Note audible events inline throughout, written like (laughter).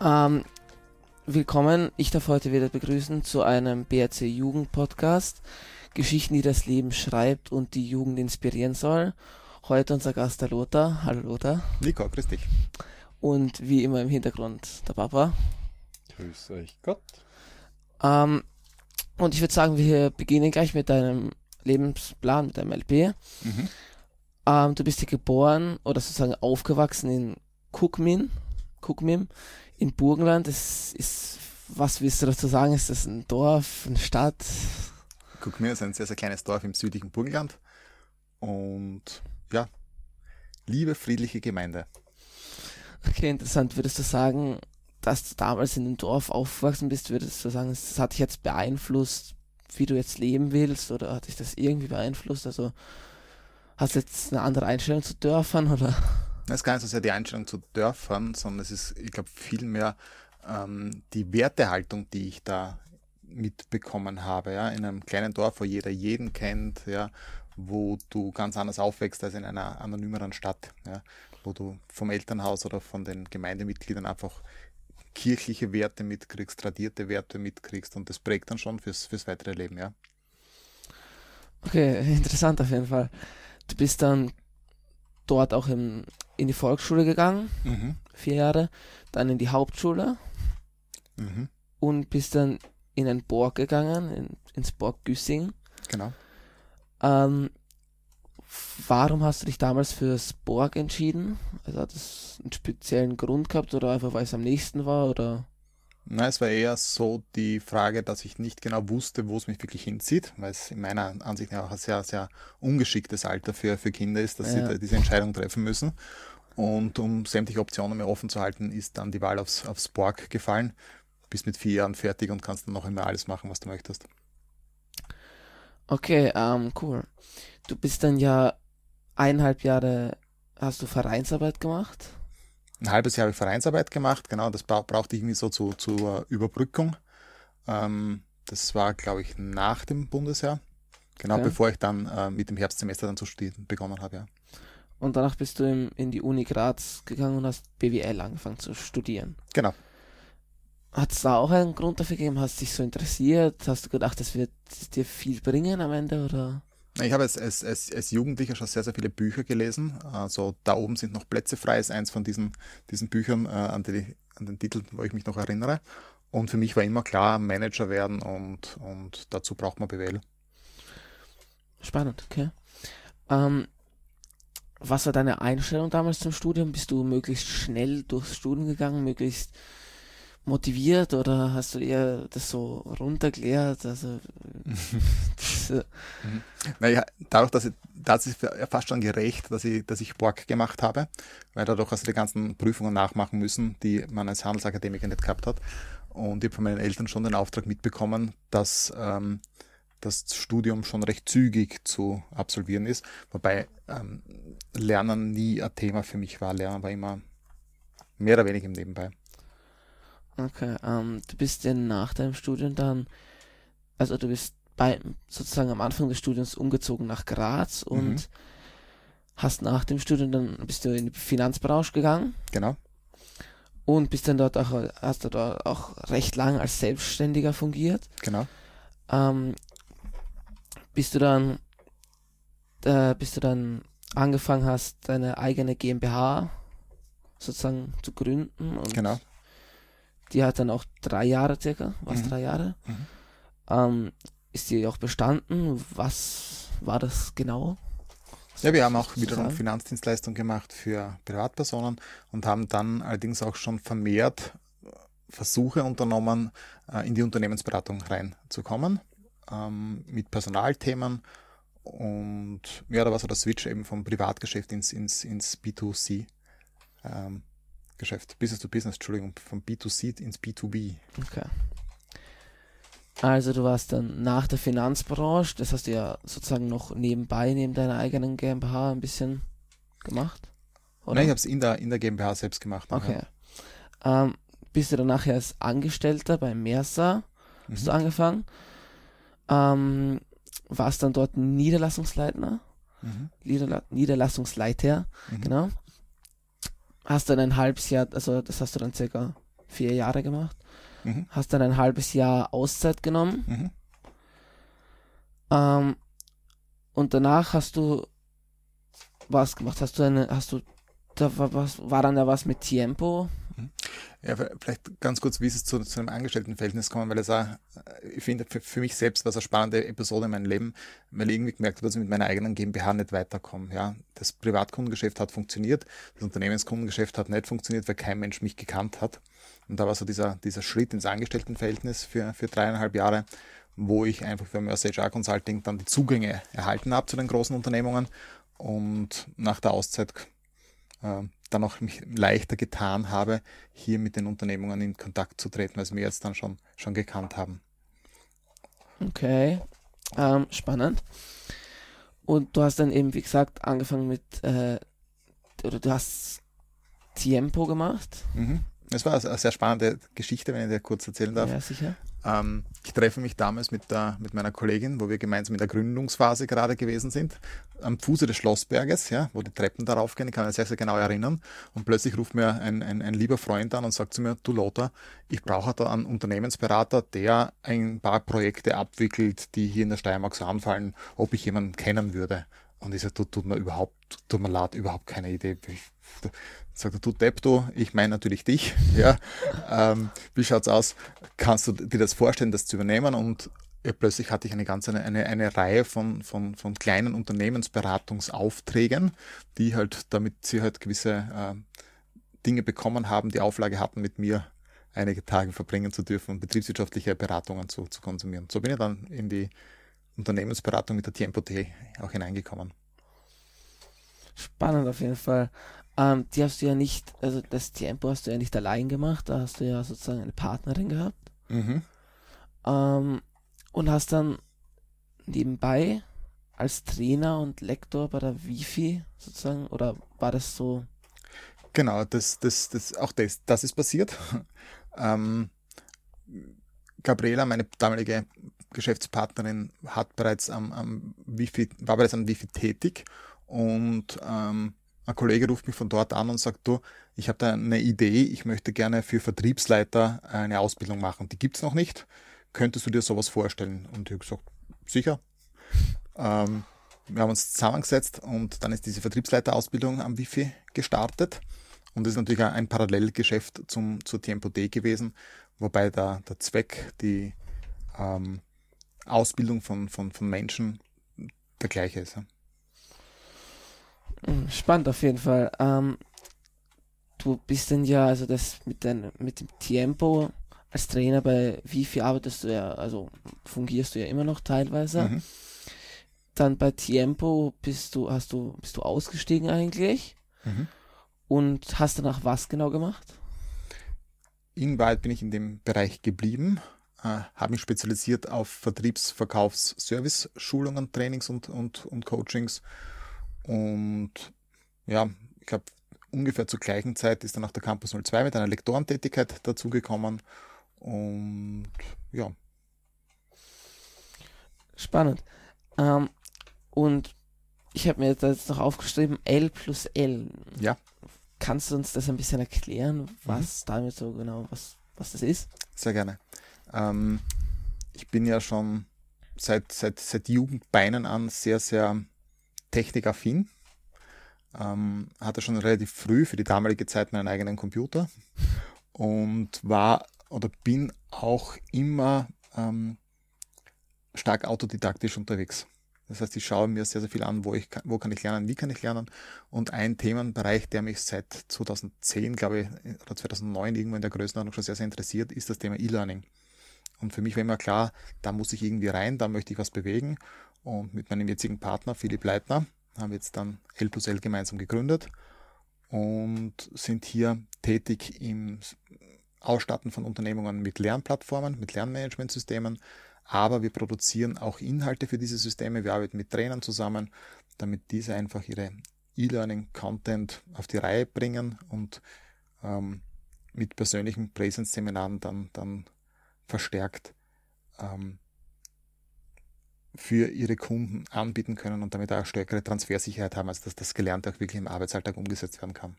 Ähm, willkommen, ich darf heute wieder begrüßen zu einem BRC Jugend Podcast. Geschichten, die das Leben schreibt und die Jugend inspirieren soll. Heute unser Gast der Lothar. Hallo Lothar. Nico, grüß dich. Und wie immer im Hintergrund der Papa. Grüß euch Gott. Ähm, und ich würde sagen, wir beginnen gleich mit deinem Lebensplan, mit deinem LP. Mhm. Ähm, du bist hier geboren oder sozusagen aufgewachsen in Kukmin, Kukmim in Burgenland. Das ist, was willst du dazu sagen? Ist das ein Dorf, eine Stadt? Kukmir ist ein sehr, sehr kleines Dorf im südlichen Burgenland. Und ja, liebe friedliche Gemeinde. Okay, interessant. Würdest du sagen, dass du damals in dem Dorf aufgewachsen bist, würdest du sagen, das hat dich jetzt beeinflusst, wie du jetzt leben willst oder hat dich das irgendwie beeinflusst? Also hast du jetzt eine andere Einstellung zu Dörfern oder? Es ist gar nicht so sehr die Einstellung zu Dörfern, sondern es ist, ich glaube, vielmehr ähm, die Wertehaltung, die ich da mitbekommen habe, ja, in einem kleinen Dorf, wo jeder jeden kennt, ja, wo du ganz anders aufwächst als in einer anonymeren Stadt, ja, wo du vom Elternhaus oder von den Gemeindemitgliedern einfach kirchliche Werte mitkriegst, tradierte Werte mitkriegst und das prägt dann schon fürs, fürs weitere Leben, ja. Okay, (laughs) interessant auf jeden Fall. Du bist dann dort auch im, in die Volksschule gegangen, Mhm. vier Jahre, dann in die Hauptschule Mhm. und bist dann in ein Borg gegangen, in, ins Borg Güssing. Genau. Ähm, warum hast du dich damals fürs Borg entschieden? Also hat es einen speziellen Grund gehabt oder einfach weil es am nächsten war oder? Na, es war eher so die Frage, dass ich nicht genau wusste, wo es mich wirklich hinzieht, weil es in meiner Ansicht nach auch ein sehr, sehr ungeschicktes Alter für, für Kinder ist, dass Ja. sie da diese Entscheidung treffen müssen. Und um sämtliche Optionen mir offen zu halten, ist dann die Wahl aufs, aufs Borg gefallen. Bist mit vier Jahren fertig und kannst dann noch immer alles machen, was du möchtest. Okay, ähm, cool. Du bist dann ja eineinhalb Jahre, hast du Vereinsarbeit gemacht? Ein halbes Jahr habe ich Vereinsarbeit gemacht, genau, das bra brauchte ich irgendwie so zu, zur Überbrückung. Ähm, das war, glaube ich, nach dem Bundesjahr. Genau, Okay. bevor ich dann äh, mit dem Herbstsemester dann zu studieren begonnen habe, ja. Und danach bist du im, in die Uni Graz gegangen und hast BWL angefangen zu studieren. Genau. Hat es da auch einen Grund dafür gegeben? Hast du dich so interessiert? Hast du gedacht, das wird dir viel bringen am Ende oder? Ich habe als, als, als, als Jugendlicher schon sehr, sehr viele Bücher gelesen. Also da oben sind noch Plätze frei, ist eins von diesen, diesen Büchern, äh, an, die, an den Titel, wo ich mich noch erinnere. Und für mich war immer klar, Manager werden und, und dazu braucht man BWL. Spannend, okay. Ähm, was war deine Einstellung damals zum Studium? Bist du möglichst schnell durchs Studium gegangen, möglichst motiviert oder hast du eher das so runterklärt? Also, (laughs) das, äh, Naja, dadurch, dass ich, da ist fast schon gerecht, dass ich, dass ich Borg gemacht habe, weil dadurch hast du die ganzen Prüfungen nachmachen müssen, die man als Handelsakademiker nicht gehabt hat. Und ich habe von meinen Eltern schon den Auftrag mitbekommen, dass ähm, das Studium schon recht zügig zu absolvieren ist, wobei ähm, Lernen nie ein Thema für mich war. Lernen war immer mehr oder weniger im Nebenbei. Okay, ähm, du bist ja nach deinem Studium dann, also du bist bei, sozusagen am Anfang des Studiums umgezogen nach Graz und Mhm. hast nach dem Studium dann, bist du in die Finanzbranche gegangen Genau. und bist dann dort auch, hast du dort auch recht lang als Selbstständiger fungiert. Genau. ähm, bis du dann, äh, bis du dann angefangen hast, deine eigene GmbH sozusagen zu gründen und Genau. Die hat dann auch drei Jahre circa, was Mhm. drei Jahre, Mhm. ähm, ist die auch bestanden? Was war das genau? Ja, wir haben auch wiederum Sozusagen? Finanzdienstleistungen gemacht für Privatpersonen und haben dann allerdings auch schon vermehrt Versuche unternommen, äh, in die Unternehmensberatung reinzukommen, ähm, mit Personalthemen. Und ja, da war so der Switch eben vom Privatgeschäft ins, ins, ins B2C. Ähm, Geschäft, Business to Business, Entschuldigung, vom B2C ins B2B. Okay. Also du warst dann nach der Finanzbranche, das hast du ja sozusagen noch nebenbei, neben deiner eigenen GmbH ein bisschen gemacht? Oder? Nein, ich habe es in der, in der GmbH selbst gemacht. Okay. Ähm, bist du dann nachher als Angestellter bei Mersa, hast du Mhm. angefangen. Ähm, warst dann dort Niederlassungsleitner, Mhm. Niederla Niederlassungsleiter, Mhm. genau. Hast dann ein halbes Jahr, also das hast du dann circa vier Jahre gemacht. Mhm. Hast dann ein halbes Jahr Auszeit genommen. Mhm. Ähm, und danach hast du was gemacht? Hast du eine, hast du, da war was, war dann da was mit Tiempo? Ja, vielleicht ganz kurz, wie ist es zu, zu einem Angestelltenverhältnis kommen, weil es auch, ich finde, für, für mich selbst war es eine spannende Episode in meinem Leben, weil ich irgendwie gemerkt habe, dass ich mit meiner eigenen GmbH nicht weiterkomme. Ja, das Privatkundengeschäft hat funktioniert, das Unternehmenskundengeschäft hat nicht funktioniert, weil kein Mensch mich gekannt hat. Und da war so dieser, dieser Schritt ins Angestelltenverhältnis für, für dreieinhalb Jahre, wo ich einfach für Mercer HR Consulting dann die Zugänge erhalten habe zu den großen Unternehmungen und nach der Auszeit äh, dann auch mich leichter getan habe, hier mit den Unternehmungen in Kontakt zu treten, weil sie mir jetzt dann schon, schon gekannt haben. Okay, ähm, spannend. Und du hast dann eben, wie gesagt, angefangen mit, äh, oder du hast Tiempo gemacht. Mhm. Das war eine sehr spannende Geschichte, wenn ich dir kurz erzählen darf. Ja, sicher. Ähm, ich treffe mich damals mit, der, mit meiner Kollegin, wo wir gemeinsam in der Gründungsphase gerade gewesen sind, am Fuße des Schlossberges, ja, wo die Treppen darauf gehen, ich kann mich sehr, sehr genau erinnern. Und plötzlich ruft mir ein, ein, ein lieber Freund an und sagt zu mir, du Lothar, ich brauche da einen Unternehmensberater, der ein paar Projekte abwickelt, die hier in der Steiermark so anfallen, ob ich jemanden kennen würde. Und ich sage, tut, mir überhaupt, tut mir leid, überhaupt keine Idee. Ich, sagt er, du Depp, du, ich meine natürlich dich. (laughs) Ja, ähm, wie schaut's aus? Kannst du dir das vorstellen, das zu übernehmen? Und plötzlich hatte ich eine ganze eine, eine, Reihe von, von, von kleinen Unternehmensberatungsaufträgen, die halt, damit sie halt gewisse äh, Dinge bekommen haben, die Auflage hatten, mit mir einige Tage verbringen zu dürfen und betriebswirtschaftliche Beratungen zu, zu konsumieren. So bin ich dann in die Unternehmensberatung mit der Tempo T auch hineingekommen. Spannend auf jeden Fall. Ähm, die hast du ja nicht, also das Tempo hast du ja nicht allein gemacht, da hast du ja sozusagen eine Partnerin gehabt. Mhm. Ähm, und hast dann nebenbei als Trainer und Lektor bei der Wifi sozusagen, oder war das so? Genau, das, das, das, auch das, das ist passiert. (laughs) ähm, Gabriela, meine damalige Geschäftspartnerin, hat bereits am, am Wifi, war bereits am Wifi tätig und ähm, ein Kollege ruft mich von dort an und sagt, du, ich habe da eine Idee, ich möchte gerne für Vertriebsleiter eine Ausbildung machen. Die gibt's noch nicht. Könntest du dir sowas vorstellen? Und ich habe gesagt, sicher. Ähm, wir haben uns zusammengesetzt und dann ist diese Vertriebsleiterausbildung am Wifi gestartet. Und das ist natürlich ein Parallelgeschäft zum, zur Tempo D gewesen, wobei der, der Zweck, die ähm, Ausbildung von, von, von Menschen der gleiche ist. Spannend auf jeden Fall. Ähm, du bist denn ja, also das mit, dein, mit dem Tempo als Trainer bei Wifi arbeitest du ja, also fungierst du ja immer noch teilweise. Mhm. Dann bei Tiempo bist du, hast du, bist du ausgestiegen eigentlich Mhm. und hast danach was genau gemacht? In Wahrheit bin ich in dem Bereich geblieben, äh, habe mich spezialisiert auf Vertriebs-, Verkaufs-, Service-Schulungen, Trainings und, und, und Coachings. Und ja, ich glaube, ungefähr zur gleichen Zeit ist dann auch der Campus 02 mit einer Lektorentätigkeit dazugekommen. Und ja, Spannend. Ähm, und ich habe mir da jetzt noch aufgeschrieben, L plus L. Ja. Kannst du uns das ein bisschen erklären, was damit so genau, was, was das ist? sehr gerne. Ähm, ich bin ja schon seit, seit, seit Jugendbeinen an sehr, sehr technikaffin. Ähm, hatte schon relativ früh für die damalige Zeit meinen eigenen Computer und war oder bin auch immer ähm, stark autodidaktisch unterwegs. Das heißt, ich schaue mir sehr, sehr viel an, wo, ich, kann- wo kann ich lernen, wie kann ich lernen. Und ein Themenbereich, der mich seit 2010, glaube ich, oder 2009 irgendwo in der Größenordnung schon sehr, sehr interessiert, ist das Thema E-Learning. Und für mich war immer klar, da muss ich irgendwie rein, da möchte ich was bewegen. Und mit meinem jetzigen Partner, Philipp Leitner, haben wir jetzt dann L plus L gemeinsam gegründet und sind hier tätig im Ausstatten von Unternehmungen mit Lernplattformen, mit Lernmanagementsystemen, aber wir produzieren auch Inhalte für diese Systeme. Wir arbeiten mit Trainern zusammen, damit diese einfach ihre E-Learning-Content auf die Reihe bringen und ähm, mit persönlichen Präsenzseminaren dann, dann verstärkt ähm, für ihre Kunden anbieten können und damit auch stärkere Transfersicherheit haben, als dass das Gelernte auch wirklich im Arbeitsalltag umgesetzt werden kann.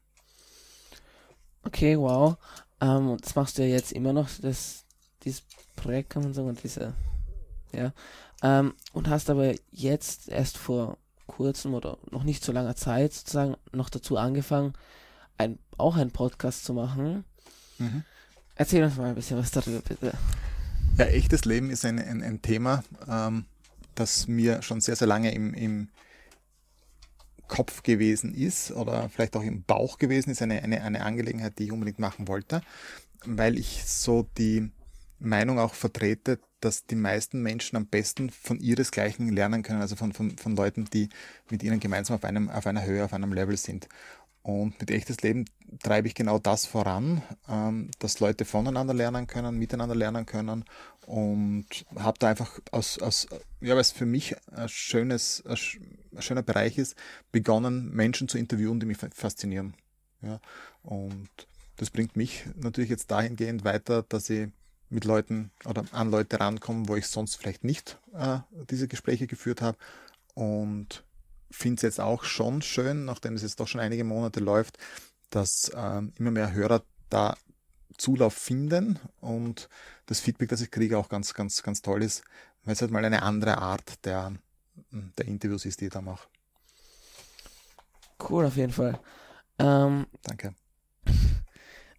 Okay, wow. Ähm, das machst du ja jetzt immer noch, das, dieses Projekt kann man sagen, und diese, ja. Ähm, und hast aber jetzt erst vor kurzem oder noch nicht so langer Zeit sozusagen noch dazu angefangen, ein, auch einen Podcast zu machen. Mhm. Erzähl uns mal ein bisschen was darüber, bitte. Ja, echtes Leben ist ein, ein, ein Thema, ähm, das mir schon sehr, sehr lange im, im Kopf gewesen ist oder vielleicht auch im Bauch gewesen ist, eine, eine, eine Angelegenheit, die ich unbedingt machen wollte, weil ich so die Meinung auch vertrete, dass die meisten Menschen am besten von ihresgleichen lernen können, also von, von, von Leuten, die mit ihnen gemeinsam auf, einem, auf einer Höhe, auf einem Level sind. Und mit echtes Leben treibe ich genau das voran, ähm, dass Leute voneinander lernen können, miteinander lernen können und habe da einfach aus, aus ja, weil es für mich ein, schönes, ein schöner Bereich ist, begonnen, Menschen zu interviewen, die mich faszinieren. Ja, und das bringt mich natürlich jetzt dahingehend weiter, dass ich mit Leuten oder an Leute rankomme, wo ich sonst vielleicht nicht äh, diese Gespräche geführt habe und finde es jetzt auch schon schön, nachdem es jetzt doch schon einige Monate läuft, dass äh, immer mehr Hörer da Zulauf finden und das Feedback, das ich kriege, auch ganz, ganz, ganz toll ist, weil es halt mal eine andere Art der, der Interviews ist, die ich da mache. Cool, auf jeden Fall. Ähm, Danke.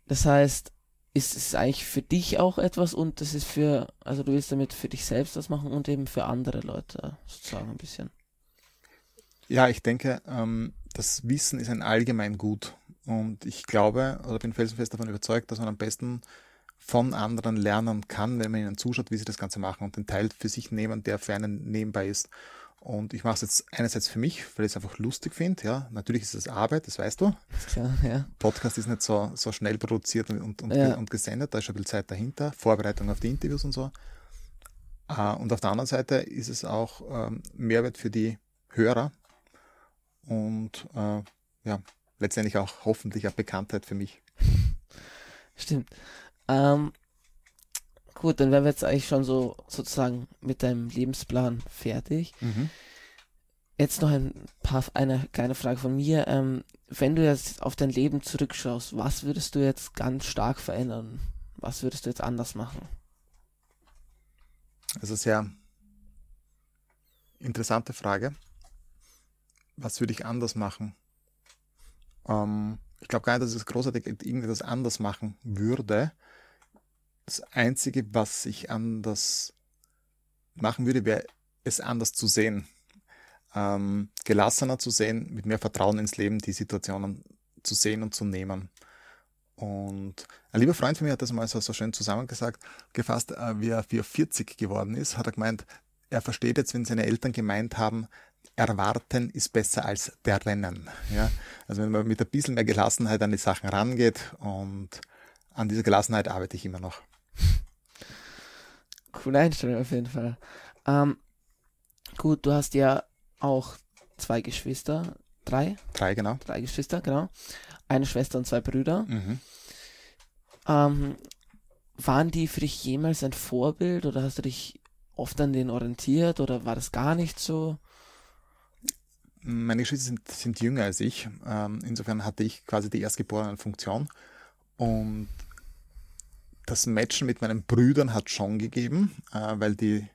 Das heißt, ist es eigentlich für dich auch etwas und das ist für, also du willst damit für dich selbst was machen und eben für andere Leute sozusagen ein bisschen. Ja, ich denke, ähm, das Wissen ist ein allgemein Gut. Und ich glaube oder bin felsenfest davon überzeugt, dass man am besten von anderen lernen kann, wenn man ihnen zuschaut, wie sie das Ganze machen und den Teil für sich nehmen, der für einen nebenbei ist. Und ich mache es jetzt einerseits für mich, weil ich es einfach lustig finde. Ja, natürlich ist es Arbeit, das weißt du. Klar, ja. Podcast ist nicht so, so schnell produziert und, und, Ja. und gesendet, da ist schon bisschen Zeit dahinter, Vorbereitung auf die Interviews und so. Äh, Und auf der anderen Seite ist es auch ähm, Mehrwert für die Hörer und äh, ja, letztendlich auch hoffentlich auch Bekanntheit für mich. Stimmt. Ähm, gut, dann wären wir jetzt eigentlich schon so sozusagen mit deinem Lebensplan fertig. Jetzt noch ein paar, eine kleine Frage von mir. Ähm, wenn du jetzt auf dein Leben zurückschaust, was würdest du jetzt ganz stark verändern? Was würdest du jetzt anders machen? Also sehr interessante Frage. Was würde ich anders machen? Ähm, ich glaube gar nicht, dass das großartig irgendetwas anders machen würde. Das Einzige, was ich anders machen würde, wäre es anders zu sehen. Ähm, gelassener zu sehen, mit mehr Vertrauen ins Leben, die Situationen zu sehen und zu nehmen. Und ein lieber Freund von mir hat das mal so, so schön zusammengesagt, gefasst, äh, wie er 40 geworden ist, hat er gemeint, er versteht jetzt, wenn seine Eltern gemeint haben, erwarten ist besser als der Rennen. Ja? Also wenn man mit ein bisschen mehr Gelassenheit an die Sachen rangeht und an dieser Gelassenheit arbeite ich immer noch. Coole Einstellung auf jeden Fall. Ähm, gut, du hast ja auch zwei Geschwister, drei, Drei, genau. drei Geschwister, genau. Eine Schwester und zwei Brüder. Mhm. Ähm, waren die für dich jemals ein Vorbild oder hast du dich oft an denen orientiert oder war das gar nicht so? Meine Geschwister sind, sind jünger als ich. Ähm, insofern hatte ich quasi die erstgeborene Funktion. Und das Matchen mit meinen Brüdern hat schon gegeben, äh, weil die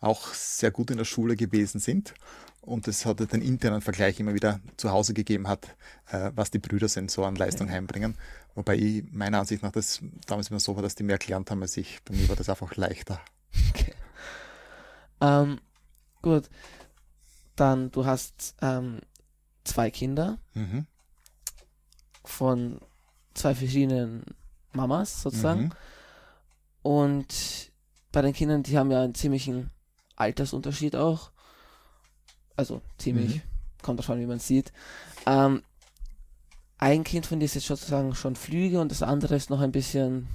auch sehr gut in der Schule gewesen sind. Und es hat den internen Vergleich immer wieder zu Hause gegeben hat, äh, was die Brüder sind, so an Leistung heimbringen. Wobei ich meiner Ansicht nach das damals immer so war, dass die mehr gelernt haben als ich. Bei mir war das einfach leichter. Ähm, gut, dann du hast ähm, zwei Kinder Mhm. von zwei verschiedenen Mamas sozusagen. Mhm. Und bei den Kindern, die haben ja einen ziemlichen Altersunterschied auch. Also ziemlich, Mhm. kommt davon, wie man sieht. Ähm, ein Kind von dir ist jetzt sozusagen schon Flüge und das andere ist noch ein bisschen,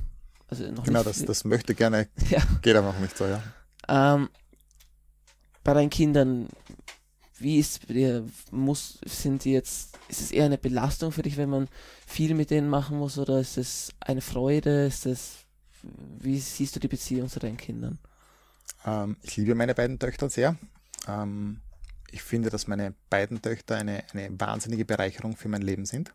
also noch Genau, das, das möchte gerne, (laughs) Ja. geht aber noch nicht so, ja. Ähm, bei deinen Kindern, wie ist muss, sind die jetzt, ist es eher eine Belastung für dich, wenn man viel mit denen machen muss, oder ist es eine Freude, ist es, wie siehst du die Beziehung zu deinen Kindern? Ähm, ich liebe meine beiden Töchter sehr. Ähm, ich finde, dass meine beiden Töchter eine, eine wahnsinnige Bereicherung für mein Leben sind.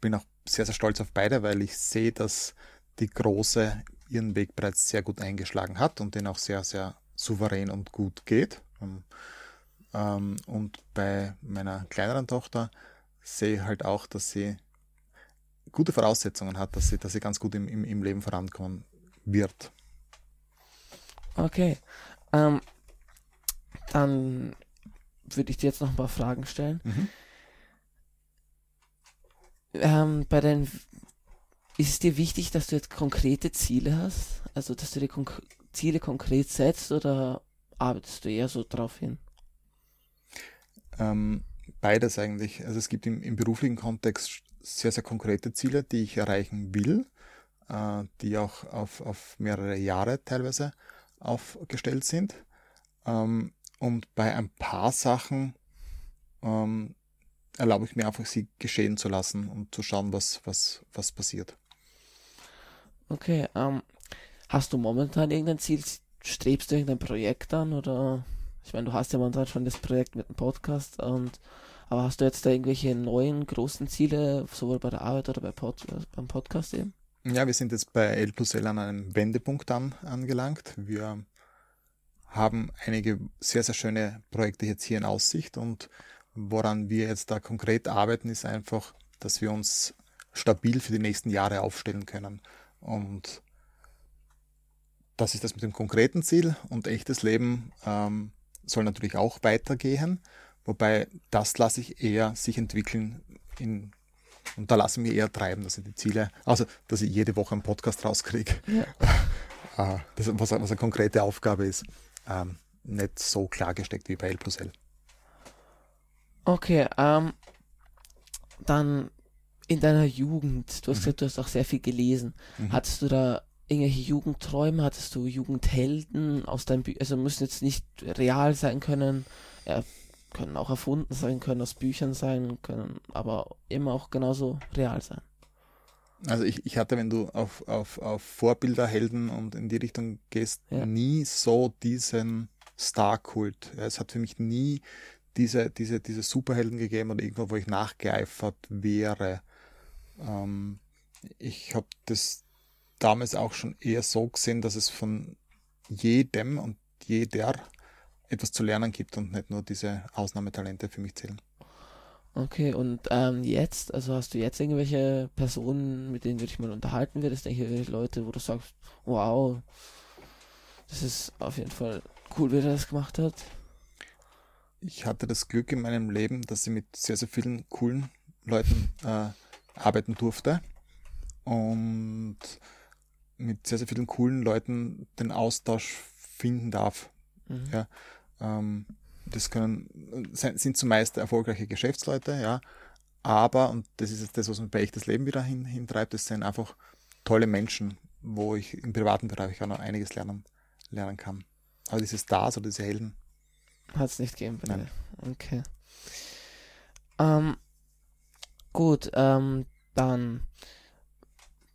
Bin auch sehr, sehr stolz auf beide, weil ich sehe, dass die Große ihren Weg bereits sehr gut eingeschlagen hat und den auch sehr, sehr souverän und gut geht. Ähm, ähm, und bei meiner kleineren Tochter sehe ich halt auch, dass sie gute Voraussetzungen hat, dass sie, dass sie ganz gut im, im, im Leben vorankommen wird. Okay. Ähm, dann würde ich dir jetzt noch ein paar Fragen stellen. Mhm. Ähm, bei den ist es dir wichtig, dass du jetzt konkrete Ziele hast? Also, dass du die Konk Ziele konkret setzt oder arbeitest du eher so drauf hin? Ähm, beides eigentlich. Also es gibt im, im, beruflichen Kontext sehr, sehr konkrete Ziele, die ich erreichen will, äh, die auch auf, auf mehrere Jahre teilweise aufgestellt sind. Ähm, und bei ein paar Sachen ähm, erlaube ich mir einfach, sie geschehen zu lassen und zu schauen, was, was, was passiert. Okay, ähm, hast du momentan irgendein Ziel? Strebst du irgendein Projekt an oder ich meine, du hast ja momentan schon das Projekt mit dem Podcast und aber hast du jetzt da irgendwelche neuen großen Ziele, sowohl bei der Arbeit oder bei Pod, beim Podcast eben? Ja, wir sind jetzt bei L plus L an einem Wendepunkt an, angelangt. Wir haben einige sehr, sehr schöne Projekte jetzt hier in Aussicht und woran wir jetzt da konkret arbeiten, ist einfach, dass wir uns stabil für die nächsten Jahre aufstellen können. Und das ist das mit dem konkreten Ziel und echtes Leben ähm, soll natürlich auch weitergehen, wobei das lasse ich eher sich entwickeln in, und da lasse ich mich eher treiben, dass ich die Ziele, also dass ich jede Woche einen Podcast rauskriege, ja. (laughs) Ah, das, was, was, eine konkrete Aufgabe ist, ähm, nicht so klar gesteckt wie bei L plus L. Okay, ähm, dann in deiner Jugend, du hast mhm. gesagt, du hast auch sehr viel gelesen. Mhm. Hattest du da irgendwelche Jugendträume? Hattest du Jugendhelden aus deinem Büchern? Also müssen jetzt nicht real sein können, ja, können auch erfunden sein, können aus Büchern sein, können aber immer auch genauso real sein. Also ich, ich hatte, wenn du auf, auf, auf Vorbilder, Helden und in die Richtung gehst, ja. nie so diesen Star-Kult. Ja, es hat für mich nie diese, diese, diese Superhelden gegeben oder irgendwo, wo ich nachgeeifert wäre. Ähm, ich habe das damals auch schon eher so gesehen, dass es von jedem und jeder etwas zu lernen gibt und nicht nur diese Ausnahmetalente für mich zählen. Okay, und ähm, jetzt, also hast du jetzt irgendwelche Personen, mit denen du dich mal unterhalten würdest, irgendwelche Leute, wo du sagst, wow, das ist auf jeden Fall cool, wie er das gemacht hat? Ich hatte das Glück in meinem Leben, dass ich mit sehr, sehr vielen coolen Leuten äh, arbeiten durfte und mit sehr, sehr vielen coolen Leuten den Austausch finden darf. Mhm. Ja, ähm, das können, sind zumeist erfolgreiche Geschäftsleute, ja, aber, und das ist das, was man bei echtes Leben wieder hin, hintreibt, das sind einfach tolle Menschen, wo ich im privaten Bereich auch noch einiges lernen, lernen kann. Aber diese Stars oder diese Helden. Hat es nicht gegeben bei dir. Okay. Ähm, gut, ähm, dann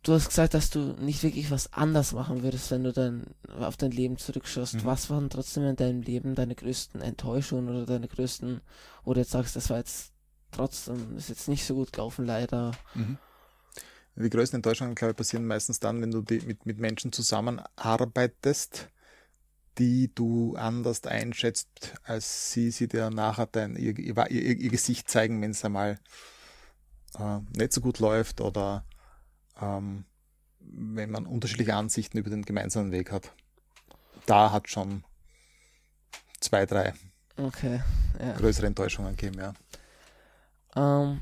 du hast gesagt, dass du nicht wirklich was anders machen würdest, wenn du dann auf dein Leben zurückschaust. Mhm. Was waren trotzdem in deinem Leben deine größten Enttäuschungen oder deine größten, oder jetzt sagst, das war jetzt trotzdem, ist jetzt nicht so gut gelaufen, leider. Mhm. Die größten Enttäuschungen, glaube ich, passieren meistens dann, wenn du mit, mit Menschen zusammenarbeitest, die du anders einschätzt, als sie, sie dir nachher dein, ihr, ihr, ihr Gesicht zeigen, wenn es einmal äh, nicht so gut läuft oder ähm, wenn man unterschiedliche Ansichten über den gemeinsamen Weg hat. Da hat schon zwei, drei okay, ja. größere Enttäuschungen gegeben, ja. Ähm,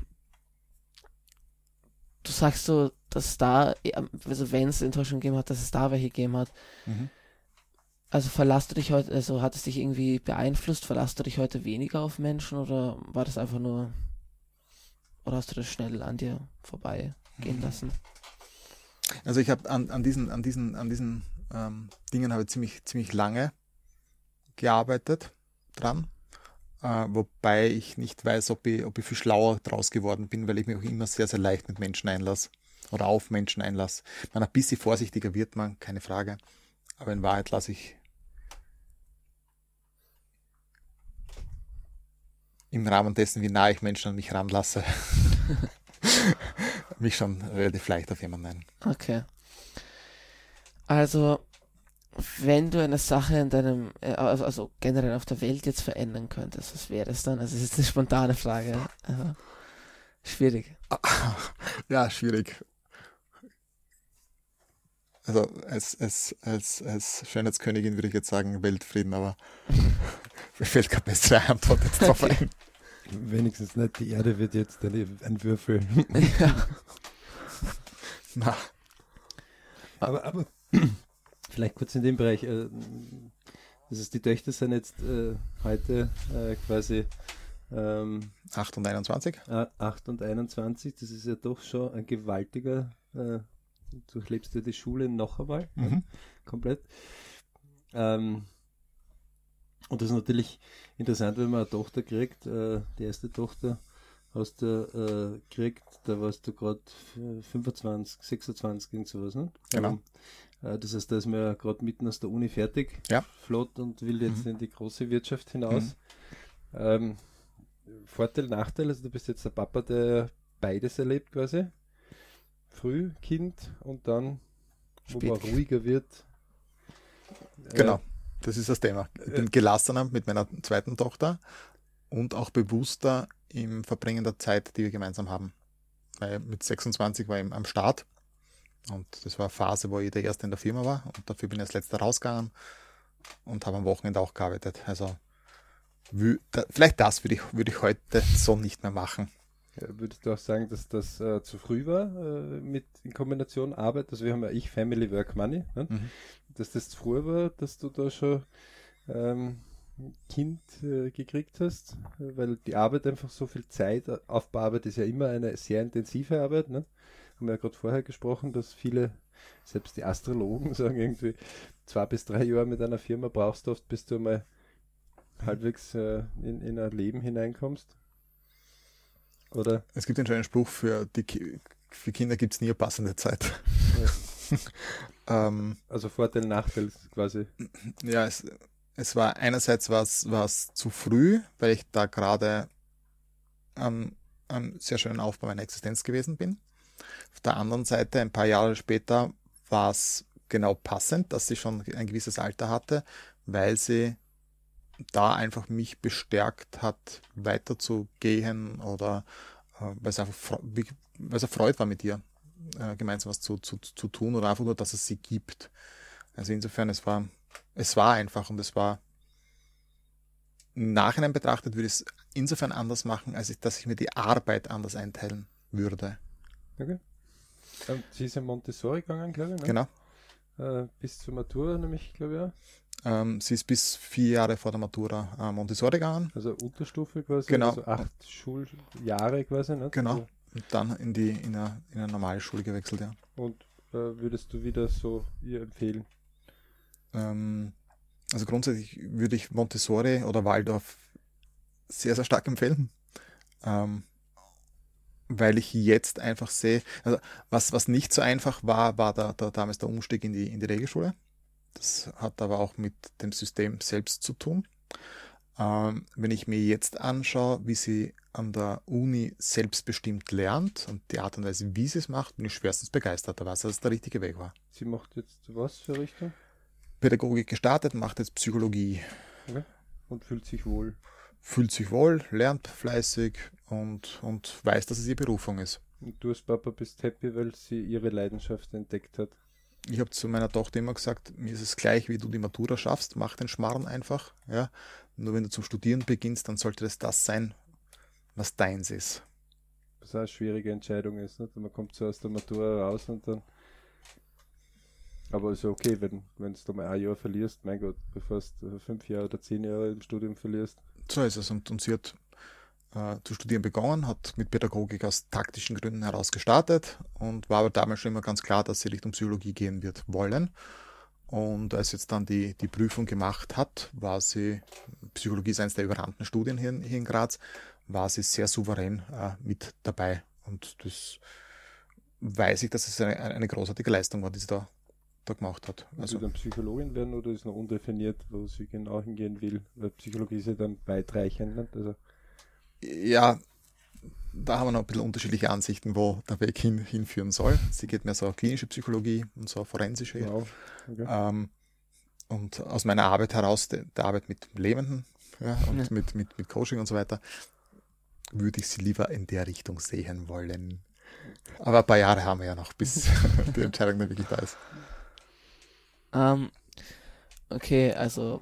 du sagst so, dass da, also wenn es Enttäuschungen gegeben hat, dass es da welche gegeben hat. Mhm. Also verlasst du dich heute, also hat es dich irgendwie beeinflusst, verlasst du dich heute weniger auf Menschen oder war das einfach nur, oder hast du das schnell an dir vorbeigehen mhm. lassen? Also ich habe an, an diesen, an diesen, an diesen ähm, Dingen habe ich ziemlich, ziemlich lange gearbeitet dran. Äh, wobei ich nicht weiß, ob ich, ob ich viel schlauer draus geworden bin, weil ich mich auch immer sehr, sehr leicht mit Menschen einlasse oder auf Menschen einlasse. Man ein bisschen vorsichtiger wird man, keine Frage. Aber in Wahrheit lasse ich im Rahmen dessen, wie nah ich Menschen an mich ranlasse, (laughs) mich schon relativ leicht auf jemanden ein. Okay. Also, wenn du eine Sache in deinem, äh, also also generell auf der Welt jetzt verändern könntest, was wäre es dann? Also, es ist eine spontane Frage. Aber schwierig. (laughs) Ja, schwierig. Also als, als, als, als Schönheitskönigin würde ich jetzt sagen Weltfrieden, aber mir (laughs) fällt keine bessere Antwort jetzt drauf Okay. ein. Wenigstens nicht die Erde wird jetzt ein, Würfel. ja. (laughs) Na, Aber, aber (clears throat) vielleicht kurz in dem Bereich. Äh, das ist, die Töchter sind jetzt äh, heute äh, quasi ähm, 8 und 21? äh, 8 und 21. Das ist ja doch schon ein gewaltiger. Äh, durchlebst du die Schule noch einmal Mhm. komplett. Ähm, und das ist natürlich interessant, wenn man eine Tochter kriegt. Äh, die erste Tochter hast du äh, gekriegt, da warst du gerade 25, 26, irgend sowas, ne? Genau. Äh, das heißt, da ist man ja gerade mitten aus der Uni fertig, Ja. flott und will jetzt Mhm. in die große Wirtschaft hinaus. Ähm, Vorteil, Nachteil, also du bist jetzt der Papa, der beides erlebt quasi. Früh Kind und dann, wo Spät. man ruhiger wird. Äh, Genau, das ist das Thema. Ich bin gelassener mit meiner zweiten Tochter und auch bewusster im Verbringen der Zeit, die wir gemeinsam haben. Weil mit 26 war ich am Start und das war eine Phase, wo ich der Erste in der Firma war und dafür bin ich als Letzter rausgegangen und habe am Wochenende auch gearbeitet. Also vielleicht das würde ich, würde ich heute so nicht mehr machen. Ja, Würdest du auch sagen, dass das äh, zu früh war äh, mit in Kombination Arbeit? Also wir haben ja ich Family Work Money, ne? Mhm. Dass das zu früh war, dass du da schon ähm, ein Kind äh, gekriegt hast, weil die Arbeit einfach so viel Zeit, Aufbauarbeit ist ja immer eine sehr intensive Arbeit. Ne? Haben wir ja gerade vorher gesprochen, dass viele, selbst die Astrologen (laughs) sagen irgendwie, zwei bis drei Jahre mit einer Firma brauchst du oft, bis du mal halbwegs äh, in, in ein Leben hineinkommst. Oder? Es gibt einen schönen Spruch, für, die, Ki- für Kinder gibt es nie eine passende Zeit. (laughs) ähm, Also Vorteil, Nachteil quasi. Ja, es, es war einerseits was was zu früh, weil ich da gerade am, am sehr schönen Aufbau meiner Existenz gewesen bin. Auf der anderen Seite, ein paar Jahre später, war es genau passend, dass sie schon ein gewisses Alter hatte, weil sie da einfach mich bestärkt hat, weiterzugehen oder äh, weil es einfach weil es Freude war mit ihr, äh, gemeinsam was zu, zu, zu tun oder einfach nur, dass es sie gibt. Also insofern, es war, es war einfach und es war im Nachhinein betrachtet, würde ich es insofern anders machen, als ich, dass ich mir die Arbeit anders einteilen würde. Okay. Ähm, sie ist in Montessori gegangen, glaube ich, ne? Genau. Äh, bis zur Matura, nämlich, glaube ich. Ähm, sie ist bis vier Jahre vor der Matura äh, Montessori gegangen Also Unterstufe quasi, Genau. also acht Schuljahre quasi, ne? Genau. Also, und dann in die in eine, in eine normale Schule gewechselt, ja. und äh, würdest du wieder so ihr empfehlen? Ähm, also grundsätzlich würde ich Montessori oder Waldorf sehr, sehr stark empfehlen. Ähm, weil ich jetzt einfach sehe, also was, was nicht so einfach war, war der, der, damals der Umstieg in die, in die Regelschule. Das hat aber auch mit dem System selbst zu tun. Ähm, wenn ich mir jetzt anschaue, wie sie an der Uni selbstbestimmt lernt und die Art und Weise, wie sie es macht, bin ich schwerstens begeistert. Da weiß, dass es der richtige Weg war. Sie macht jetzt was für Richtung Pädagogik gestartet, macht jetzt Psychologie, und fühlt sich wohl. fühlt sich wohl, lernt fleißig und, und weiß, dass es ihre Berufung ist. Und du als Papa bist happy, weil sie ihre Leidenschaft entdeckt hat. Ich habe zu meiner Tochter immer gesagt, mir ist es gleich, wie du die Matura schaffst, mach den Schmarrn einfach. Ja? Nur wenn du zum Studieren beginnst, dann sollte das das sein, was deins ist. Was auch eine schwierige Entscheidung ist. Nicht? Man kommt so aus der Matura raus und dann. Aber ist ja okay, wenn wenn du mal ein Jahr verlierst, mein Gott, bevor du fünf Jahre oder zehn Jahre im Studium verlierst. So ist es. Und, und sie hat äh, zu studieren begonnen, hat mit Pädagogik aus taktischen Gründen heraus gestartet und war aber damals schon immer ganz klar, dass sie Richtung Psychologie gehen wird wollen. Und als sie jetzt dann die, die Prüfung gemacht hat, war sie, Psychologie ist eines der überrannten Studien hier, in- hier in Graz, war sie sehr souverän äh, mit dabei. Und das weiß ich, dass es eine, eine großartige Leistung war, die sie da, da gemacht hat. Also dann Psychologin werden oder ist noch undefiniert, wo sie genau hingehen will? Weil Psychologie ist ja dann weitreichend. Nicht? Also, ja, da haben wir noch ein bisschen unterschiedliche Ansichten, wo der Weg hin, hinführen soll. Sie geht mehr so klinische Psychologie und so forensische. Wow. Okay. Ähm, und aus meiner Arbeit heraus, der, der Arbeit mit Lebenden ja, und ja. Mit, mit, mit Coaching und so weiter, würde ich sie lieber in der Richtung sehen wollen. Aber ein paar Jahre haben wir ja noch, bis (laughs) die Entscheidung dann wirklich da ist. Um, ähm, okay, also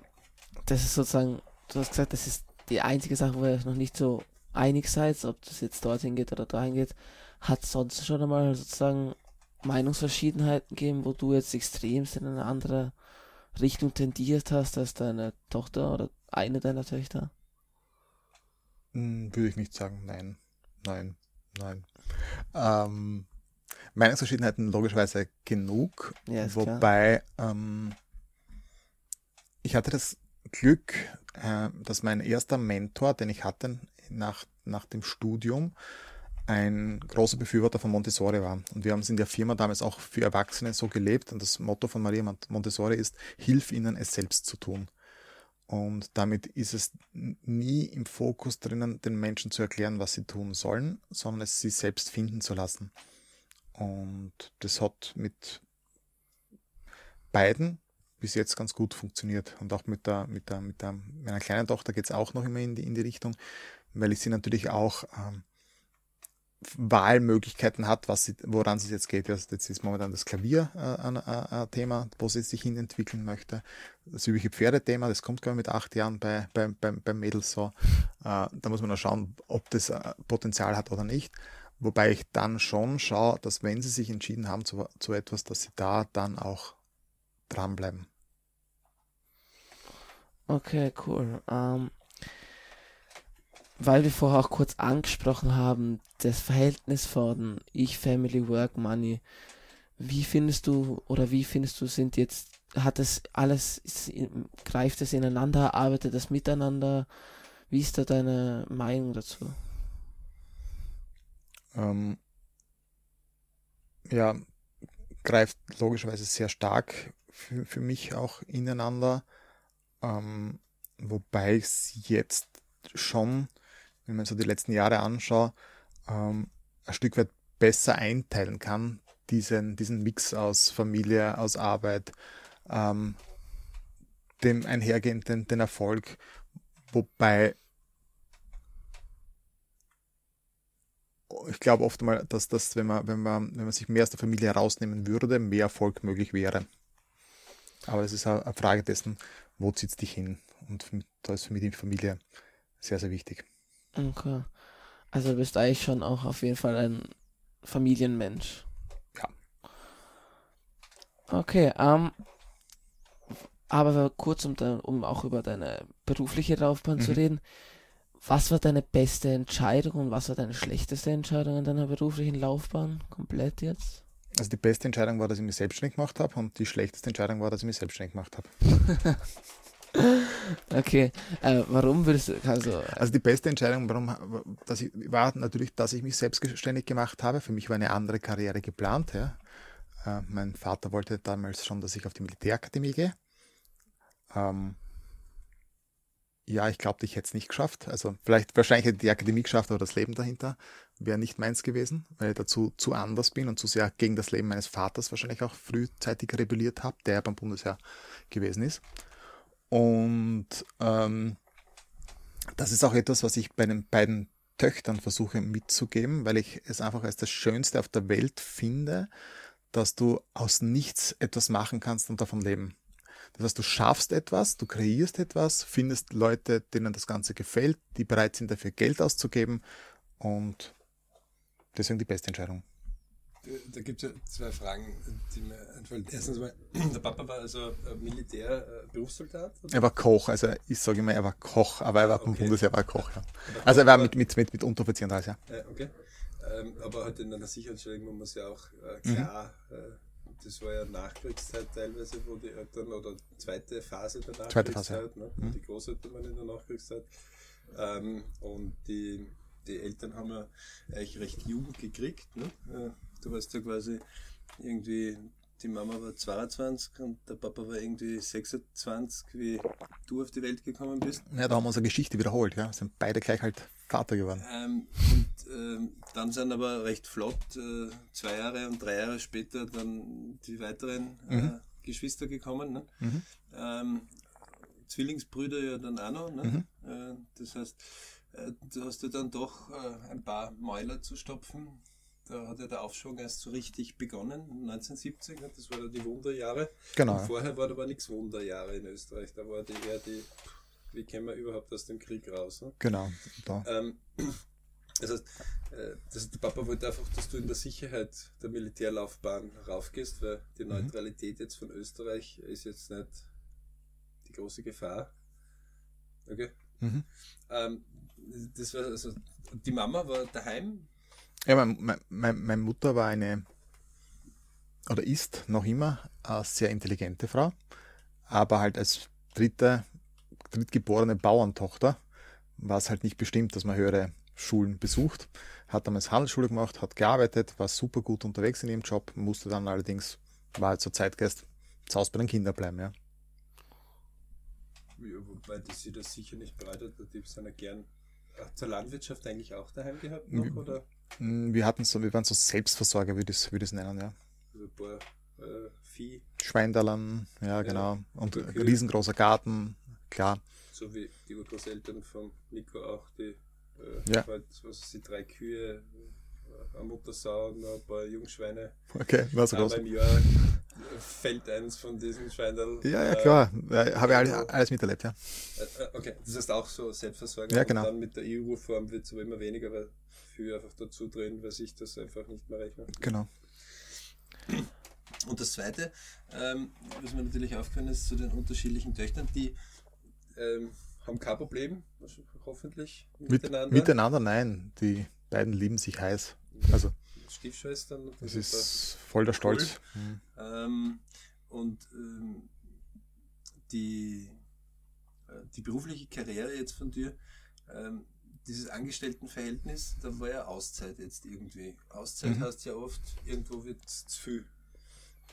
das ist sozusagen, du hast gesagt, das ist die einzige Sache, wo ihr noch nicht so einig seid, ob das jetzt dorthin geht oder dahin geht. Hat sonst schon einmal sozusagen Meinungsverschiedenheiten gegeben, wo du jetzt extremst in eine andere Richtung tendiert hast als deine Tochter oder eine deiner Töchter? Hm, würde ich nicht sagen, nein. Nein, nein. Ähm, Meinungsverschiedenheiten logischerweise genug, ja, wobei ähm, ich hatte das Glück, äh, dass mein erster Mentor, den ich hatte nach, nach dem Studium, ein großer Befürworter von Montessori war. Und wir haben es in der Firma damals auch für Erwachsene so gelebt. Und das Motto von Maria Montessori ist, hilf ihnen, es selbst zu tun. Und damit ist es nie im Fokus drinnen, den Menschen zu erklären, was sie tun sollen, sondern es sie selbst finden zu lassen. Und das hat mit beiden bis jetzt ganz gut funktioniert. Und auch mit der, mit der, mit der, meiner kleinen Tochter geht es auch noch immer in die, in die Richtung, weil ich sie natürlich auch ähm, Wahlmöglichkeiten hat, was sie, woran es jetzt geht. Also jetzt ist momentan das Klavier äh, Thema, wo sie sich hin entwickeln möchte. Das übliche Pferdethema, das kommt glaube mit acht Jahren bei, bei, beim, beim Mädel so. Äh, da muss man noch schauen, ob das äh, Potenzial hat oder nicht. Wobei ich dann schon schaue, dass wenn sie sich entschieden haben zu, zu etwas, dass sie da dann auch dranbleiben. Okay, cool. Um ähm, weil wir vorher auch kurz angesprochen haben, das Verhältnis von Ich, Family, Work, Money. Wie findest du oder wie findest du sind jetzt, hat das alles, greift es ineinander, arbeitet das miteinander? Wie ist da deine Meinung dazu? Ähm, ja, greift logischerweise sehr stark für, für mich auch ineinander, ähm, wobei es jetzt schon wenn man so die letzten Jahre anschaut, ähm, ein Stück weit besser einteilen kann, diesen, diesen Mix aus Familie, aus Arbeit, ähm, dem einhergehenden den Erfolg, wobei ich glaube oft mal, dass das, wenn man, wenn man, wenn man sich mehr aus der Familie herausnehmen würde, mehr Erfolg möglich wäre. Aber das ist eine Frage dessen, wo zieht es dich hin? Und da ist für mich die Familie sehr, sehr wichtig. Okay. Also du bist eigentlich schon auch auf jeden Fall ein Familienmensch. Ja. Okay, ähm, aber kurz, um, de, um auch über deine berufliche Laufbahn mhm. zu reden. Was war deine beste Entscheidung und was war deine schlechteste Entscheidung in deiner beruflichen Laufbahn? Komplett jetzt? Also die beste Entscheidung war, dass ich mich selbstständig gemacht habe und die schlechteste Entscheidung war, dass ich mich selbstständig gemacht habe. (laughs) Okay, äh, warum würdest du, also... Also die beste Entscheidung warum, dass ich, war natürlich, dass ich mich selbstständig gemacht habe. Für mich war eine andere Karriere geplant. Ja. Äh, mein Vater wollte damals schon, dass ich auf die Militärakademie gehe. Ähm, ja, ich glaube, ich hätte es nicht geschafft. Also vielleicht, wahrscheinlich hätte die Akademie geschafft, aber das Leben dahinter wäre nicht meins gewesen, weil ich dazu zu anders bin und zu sehr gegen das Leben meines Vaters wahrscheinlich auch frühzeitig rebelliert habe, der beim Bundesheer gewesen ist. Und ähm, das ist auch etwas, was ich bei den beiden Töchtern versuche mitzugeben, weil ich es einfach als das Schönste auf der Welt finde, dass du aus nichts etwas machen kannst und davon leben. Das heißt, du schaffst etwas, du kreierst etwas, findest Leute, denen das Ganze gefällt, die bereit sind, dafür Geld auszugeben und deswegen die beste Entscheidung. Da gibt es ja zwei Fragen, die mir einfallen. Erstens mal, (clears throat) der Papa war also Militär-Berufssoldat? Äh, er war Koch, also ich sage immer, er war Koch, aber er war okay. beim Bundesheer war Koch, ja. Also er war mit, mit, mit, mit Unteroffizieren da, ja. ja okay. Ähm, aber halt in einer Sicherheitsstellung, man muss ja auch äh, mhm. klar, mhm. äh, das war ja Nachkriegszeit teilweise, wo die Eltern, oder zweite Phase der Nachkriegszeit, Phase, ja. ne? mhm. die Großeltern waren in der Nachkriegszeit. Ähm, und die, die Eltern haben ja eigentlich recht jung gekriegt. Ne? Du warst ja quasi irgendwie die Mama war 22 und der Papa war irgendwie 26, wie du auf die Welt gekommen bist. Ja, da haben wir unsere Geschichte wiederholt, ja. Sind beide gleich halt Vater geworden. Ähm, und ähm, dann sind aber recht flott, äh, zwei Jahre und drei Jahre später dann die weiteren äh, Mhm. Geschwister gekommen. Ne? Mhm. Ähm, Zwillingsbrüder ja dann auch noch. Ne? Äh, das heißt, äh, du hast ja dann doch äh, ein paar Mäuler zu stopfen. Da hat ja der Aufschwung erst so richtig begonnen, 1970, ne? das waren ja die Wunderjahre. Genau. Und vorher war aber nichts Wunderjahre in Österreich, da war die eher die, wie kämen wir überhaupt aus dem Krieg raus. Ne? Genau. Da. Ähm, (clears throat) das heißt, äh, das, der Papa wollte einfach, dass du in der Sicherheit der Militärlaufbahn raufgehst, weil die Neutralität jetzt von Österreich ist jetzt nicht die große Gefahr. Okay. Mhm. Ähm, das war also, die Mama war daheim. Ja, mein, mein, mein, meine Mutter war eine, oder ist noch immer, eine sehr intelligente Frau, aber halt als dritte, drittgeborene Bauerntochter war es halt nicht bestimmt, dass man höhere Schulen besucht. Hat damals Handelsschule gemacht, hat gearbeitet, war super gut unterwegs in ihrem Job, musste dann allerdings, war halt so Zeitgeist, zu Hause bei den Kindern bleiben, ja. Ja, Wobei die sie das sicher nicht bereitet hat, die sind ja gern äh, zur Landwirtschaft eigentlich auch daheim gehabt noch, oder? Mm, Wir hatten so, wir waren so Selbstversorger, würde ich es würde ich es nennen, ja. Also ein paar äh, Vieh, Schweindalern, ja, genau. Und Okay. riesengroßer Garten, klar. so wie die Urgroßeltern von Nico auch, die äh, Ja. halt, was ich, drei Kühe, äh, eine Muttersau und noch ein paar Jungschweine. Okay, war so groß. Im Jahr äh, fällt eins von diesen Schweinen. Ja, ja, äh, klar. Ja, Habe ich alles, alles miterlebt, ja. Äh, äh, okay, das heißt auch so Selbstversorgung. Ja, genau. Und dann mit der EU-Reform wird es aber immer weniger, weil viel einfach dazu drehen, weil sich das einfach nicht mehr rechnet. Genau. Und das Zweite, ähm, was mir natürlich aufgefallen ist, zu den unterschiedlichen Töchtern, die ähm, haben kein Problem, also hoffentlich, Mit, miteinander. miteinander, nein. Die beiden lieben sich heiß. Also, Stiefschwestern. das das ist voll der Stolz. Mhm. Ähm, und ähm, die, äh, die berufliche Karriere jetzt von dir, ähm, dieses Angestelltenverhältnis, da war ja Auszeit jetzt irgendwie. Auszeit Mhm. heißt ja oft, irgendwo wird es zu viel.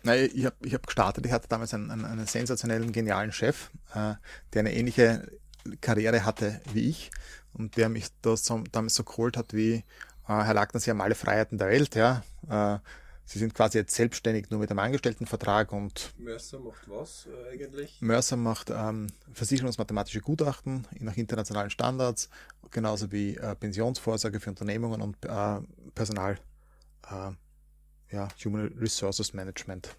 Nein, ich habe ich hab gestartet. Ich hatte damals einen, einen, einen sensationellen, genialen Chef, äh, der eine ähnliche Karriere hatte wie ich und der mich da so, damals so geholt hat wie, äh, Herr Lackner, Sie haben alle Freiheiten der Welt, ja. Äh, Sie sind quasi jetzt selbstständig nur mit einem Angestelltenvertrag und Mercer macht was äh, eigentlich? Mercer macht ähm, versicherungsmathematische Gutachten nach internationalen Standards, genauso wie äh, Pensionsvorsorge für Unternehmungen und äh, Personal, äh, ja, Human Resources Management.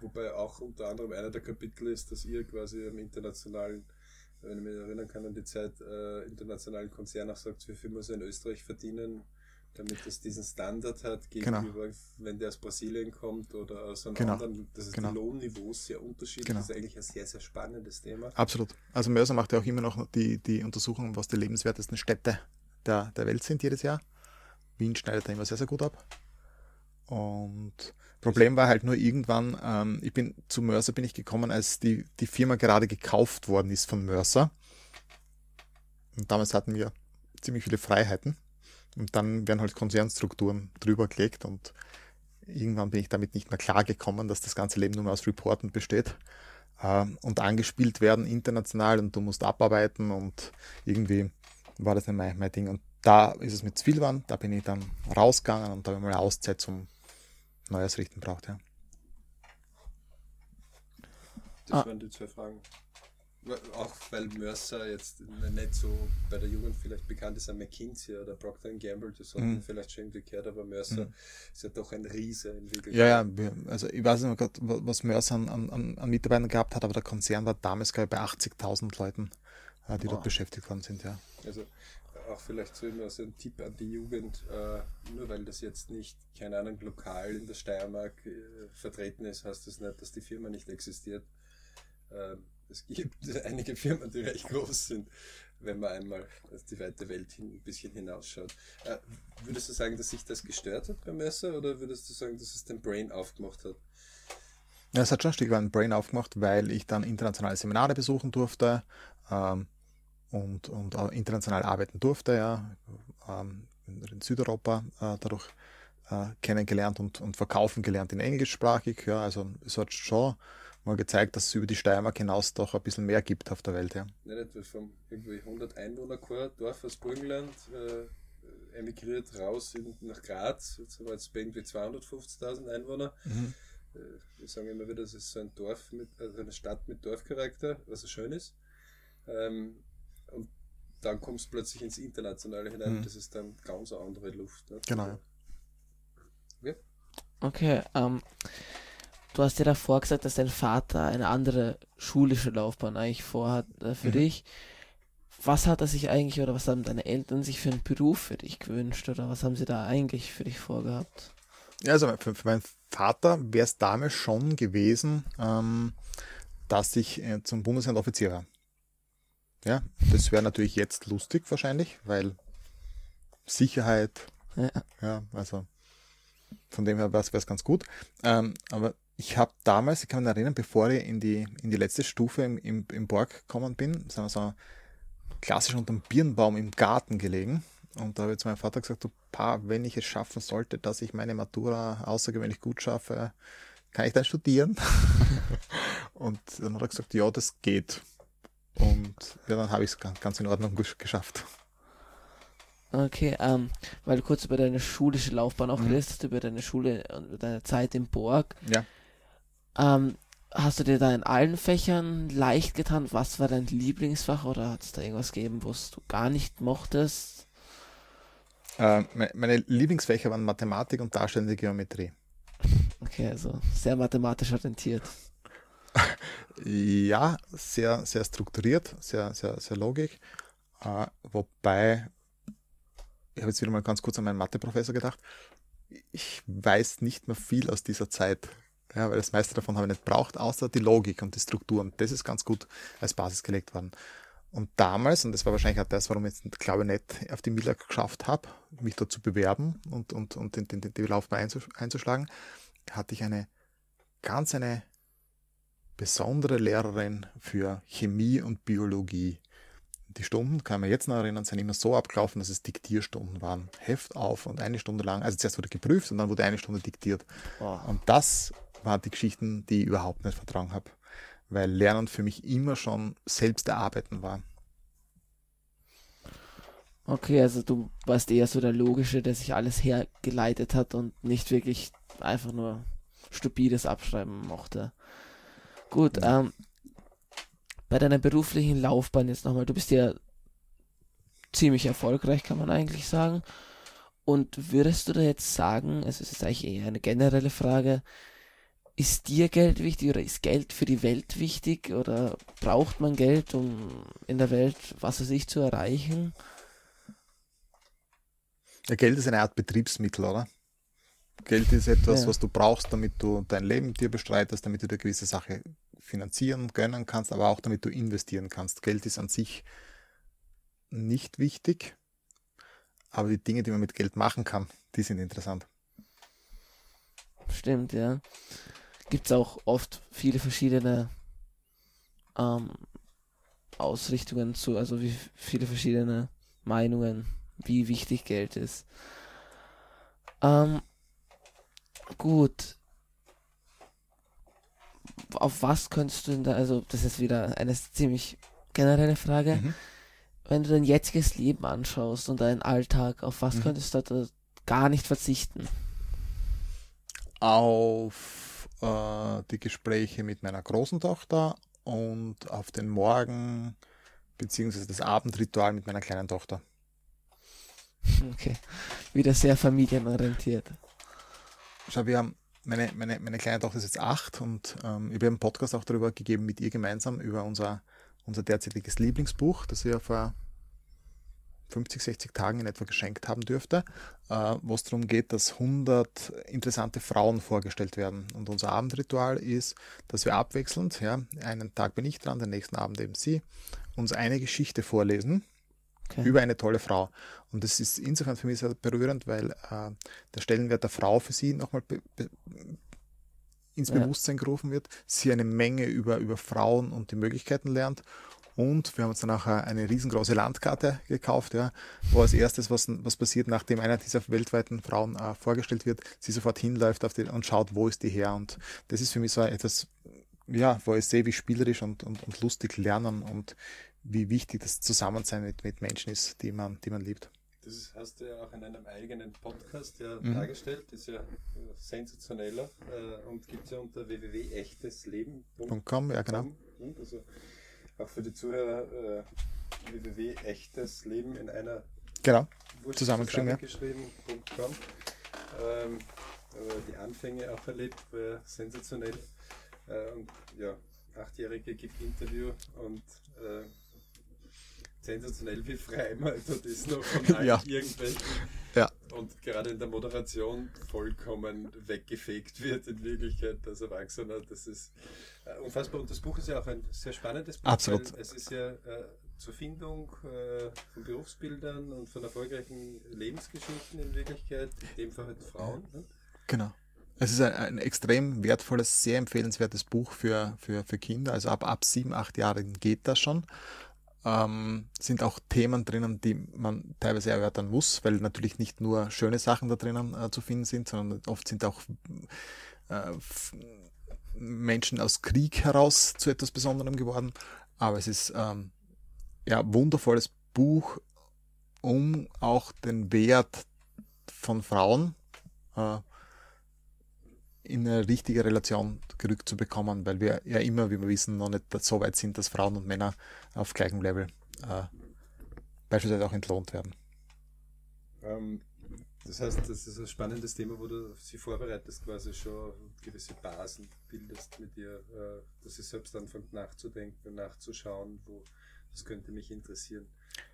Wobei auch unter anderem einer der Kapitel ist, dass ihr quasi im internationalen, wenn ich mich erinnern kann an die Zeit, äh, internationalen Konzern auch sagt, wie viel muss er in Österreich verdienen, damit es diesen Standard hat Genau. gegenüber, wenn der aus Brasilien kommt oder aus einem Genau. anderen, dass es Genau. die Lohnniveaus sehr unterschiedlich Genau. Das ist eigentlich ein sehr, sehr spannendes Thema. Absolut. Also Mercer macht ja auch immer noch die, die Untersuchung, was die lebenswertesten Städte der, der Welt sind jedes Jahr. Wien schneidet da immer sehr, sehr gut ab. Und Problem war halt nur irgendwann, ähm, ich bin zu Mercer bin ich gekommen, als die, die Firma gerade gekauft worden ist von Mercer. Und damals hatten wir ziemlich viele Freiheiten. Und dann werden halt Konzernstrukturen drüber gelegt und irgendwann bin ich damit nicht mehr klargekommen, dass das ganze Leben nur mehr aus Reporten besteht ähm, und angespielt werden international und du musst abarbeiten und irgendwie war das nicht mein, mein Ding. Und da ist es mit geworden, da bin ich dann rausgegangen und da habe ich mal eine Auszeit zum Neues richten braucht, ja. Das Ah. waren die zwei Fragen. Auch weil Mercer jetzt nicht so bei der Jugend vielleicht bekannt ist, ein McKinsey oder Procter Gamble, das hat Mhm. vielleicht schon irgendwie gehört, aber Mercer ist ja doch ein Riese in Wirklichkeit. Ja, ja, also ich weiß nicht mehr was Mercer an, an, an Mitarbeitern gehabt hat, aber der Konzern war damals, glaube ich, bei 80.000 Leuten, äh, die dort Wow. beschäftigt worden sind, ja. Also auch vielleicht so immer so ein Tipp an die Jugend, äh, nur weil das jetzt nicht, keine Ahnung, lokal in der Steiermark äh, vertreten ist, heißt das nicht, dass die Firma nicht existiert. Ähm, es gibt (laughs) einige Firmen, die recht groß sind, wenn man einmal die weite Welt hin, ein bisschen hinausschaut. Äh, würdest du sagen, dass sich das gestört hat beim Messer oder würdest du sagen, dass es den Brain aufgemacht hat? Ja, es hat schon ein Stück weit ein Brain aufgemacht, weil ich dann internationale Seminare besuchen durfte ähm, und, und auch international arbeiten durfte, ja, ähm, in Südeuropa äh, dadurch äh, kennengelernt und, und verkaufen gelernt in englischsprachig. Ja, also es hat schon mal gezeigt, dass es über die Steiermark hinaus doch ein bisschen mehr gibt auf der Welt. Ja. Nicht etwa vom irgendwie 100 Einwohner Dorf aus Burgenland äh, emigriert raus in, nach Graz. Jetzt haben wir jetzt irgendwie 250.000 Einwohner. Mhm. Äh, wir sagen immer wieder, das ist so ein Dorf mit, also eine Stadt mit Dorfcharakter, was so schön ist. Ähm, und dann kommst du plötzlich ins Internationale hinein. Mhm. Das ist dann ganz eine andere Luft. Ne? Genau. Ja. Okay, ähm, du hast ja davor gesagt, dass dein Vater eine andere schulische Laufbahn eigentlich vorhat äh, für mhm. dich. Was hat er sich eigentlich oder was haben deine Eltern sich für einen Beruf für dich gewünscht oder was haben sie da eigentlich für dich vorgehabt? Ja, also für, für meinen Vater wäre es damals schon gewesen, ähm, dass ich äh, zum Bundesheer war. Ja, das wäre natürlich jetzt lustig wahrscheinlich, weil Sicherheit, ja, ja also von dem her wäre es ganz gut. Ähm, aber ich habe damals, ich kann mich erinnern, bevor ich in die, in die letzte Stufe im, im, im Borg gekommen bin, sind wir so klassisch unter dem Birnbaum im Garten gelegen. Und da habe ich zu meinem Vater gesagt, du Pa, wenn ich es schaffen sollte, dass ich meine Matura außergewöhnlich gut schaffe, kann ich dann studieren? (laughs) und dann hat er gesagt, ja, das geht. Und ja, dann habe ich es ganz in Ordnung geschafft. Okay, ähm, weil du kurz über deine schulische Laufbahn auch mhm. geredet hast, über deine Schule und deine Zeit im Borg. Ja. Ähm, hast du dir da in allen Fächern leicht getan? Was war dein Lieblingsfach oder hat es da irgendwas gegeben, was du gar nicht mochtest? Äh, meine Lieblingsfächer waren Mathematik und darstellende Geometrie. (laughs) Okay, also sehr mathematisch orientiert. ja, sehr, sehr strukturiert, sehr, sehr, sehr logisch. Äh, wobei, ich habe jetzt wieder mal ganz kurz an meinen Matheprofessor gedacht. Ich weiß nicht mehr viel aus dieser Zeit. Ja, weil das meiste davon habe ich nicht braucht, außer die Logik und die Strukturen. Das ist ganz gut als Basis gelegt worden. Und damals, und das war wahrscheinlich auch das, warum ich jetzt, glaube ich, nicht auf die Miller geschafft habe, mich dort zu bewerben und, und, und den, den, die Laufbahn einzuschlagen, hatte ich eine ganz eine besondere Lehrerin für Chemie und Biologie. Die Stunden, kann man jetzt noch erinnern, sind immer so abgelaufen, dass es Diktierstunden waren. Heft auf und eine Stunde lang, also zuerst wurde geprüft und dann wurde eine Stunde diktiert. Oh. Und das waren die Geschichten, die ich überhaupt nicht vertragen habe weil Lernen für mich immer schon selbst erarbeiten war. Okay, also du warst eher so der Logische, der sich alles hergeleitet hat und nicht wirklich einfach nur stupides Abschreiben mochte. Gut, ja. ähm, bei deiner beruflichen Laufbahn jetzt nochmal, du bist ja ziemlich erfolgreich, kann man eigentlich sagen. Und würdest du da jetzt sagen, also es ist eigentlich eher eine generelle Frage, ist dir Geld wichtig oder ist Geld für die Welt wichtig oder braucht man Geld, um in der Welt was weiß ich zu erreichen? Ja, Geld ist eine Art Betriebsmittel, oder? Geld ist etwas, ja. was du brauchst, damit du dein Leben dir bestreitest, damit du dir gewisse Sache finanzieren, gönnen kannst, aber auch damit du investieren kannst. Geld ist an sich nicht wichtig, aber die Dinge, die man mit Geld machen kann, die sind interessant. Stimmt, ja gibt es auch oft viele verschiedene ähm, Ausrichtungen zu, also wie viele verschiedene Meinungen, wie wichtig Geld ist. Ähm, gut. Auf was könntest du denn da, also das ist wieder eine ziemlich generelle Frage. Mhm. Wenn du dein jetziges Leben anschaust und deinen Alltag, auf was mhm. könntest du da gar nicht verzichten? Auf äh, die Gespräche mit meiner großen Tochter und auf den Morgen beziehungsweise das Abendritual mit meiner kleinen Tochter. Okay, wieder sehr familienorientiert. Schau, wir haben, meine, meine, meine kleine Tochter ist jetzt acht und ähm, ich habe einen Podcast auch darüber gegeben mit ihr gemeinsam über unser, unser derzeitiges Lieblingsbuch, das wir vor 50, 60 Tagen in etwa geschenkt haben dürfte, äh, wo es darum geht, dass 100 interessante Frauen vorgestellt werden. Und unser Abendritual ist, dass wir abwechselnd, ja, einen Tag bin ich dran, den nächsten Abend eben sie, uns eine Geschichte vorlesen okay. über eine tolle Frau. Und das ist insofern für mich sehr berührend, weil äh, der Stellenwert der Frau für sie nochmal be be ins Bewusstsein gerufen wird, sie eine Menge über, über Frauen und die Möglichkeiten lernt Und wir haben uns dann auch eine riesengroße Landkarte gekauft, ja, wo als erstes, was, was passiert, nachdem einer dieser weltweiten Frauen äh, vorgestellt wird, sie sofort hinläuft auf die, und schaut, wo ist die her. Und das ist für mich so etwas, ja, wo ich sehe, wie spielerisch und, und, und lustig lernen und wie wichtig das Zusammensein mit, mit Menschen ist, die man, die man liebt. Das hast du ja auch in einem eigenen Podcast ja mhm. dargestellt, das ist ja sensationeller äh, und gibt es ja unter www.echtesleben.com. Ja, genau. Also auch für die Zuhörer äh, www.echtesleben in einer genau. zusammengeschrieben. zusammengeschrieben.com. Ähm, äh, die Anfänge auch erlebt, war sensationell. Äh, und ja, Achtjährige gibt Interview und äh, sensationell, wie frei man dort ist noch von allen (laughs) ja. irgendwelchen. Und gerade in der Moderation vollkommen weggefegt wird in Wirklichkeit als Erwachsener. Das ist äh, unfassbar. Und das Buch ist ja auch ein sehr spannendes Buch. Absolut. es ist ja äh, zur Findung äh, von Berufsbildern und von erfolgreichen Lebensgeschichten in Wirklichkeit, in dem Fall halt Frauen. Ne? Genau. Es ist ein, ein, extrem wertvolles, sehr empfehlenswertes Buch für, für, für Kinder. Also ab, ab sieben, acht Jahren geht das schon ähm, sind auch Themen drinnen, die man teilweise erörtern muss, weil natürlich nicht nur schöne Sachen da drinnen äh, zu finden sind, sondern oft sind auch äh, Menschen aus Krieg heraus zu etwas Besonderem geworden. Aber es ist ähm, ja wundervolles Buch, um auch den Wert von Frauen äh, in eine richtige Relation gerückt zu bekommen, weil wir ja immer, wie wir wissen, noch nicht so weit sind, dass Frauen und Männer auf gleichem Level äh, beispielsweise auch entlohnt werden. Ähm, das heißt, das ist ein spannendes Thema, wo du sie vorbereitest, quasi schon gewisse Basen bildest mit ihr, äh, dass sie selbst anfängt nachzudenken, nachzuschauen, wo das könnte mich interessieren.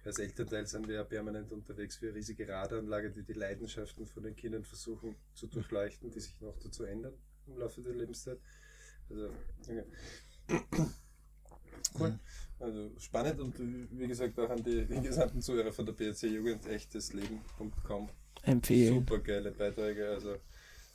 Als Elternteil sind wir ja permanent unterwegs für eine riesige Radaranlage, die die Leidenschaften von den Kindern versuchen zu durchleuchten, die sich noch dazu ändern im Laufe der Lebenszeit. Also, okay. cool. Also spannend und wie gesagt auch an die gesamten Zuhörer von der BRC Jugend echtesleben.com. Empfehlen. Super geile Beiträge. Also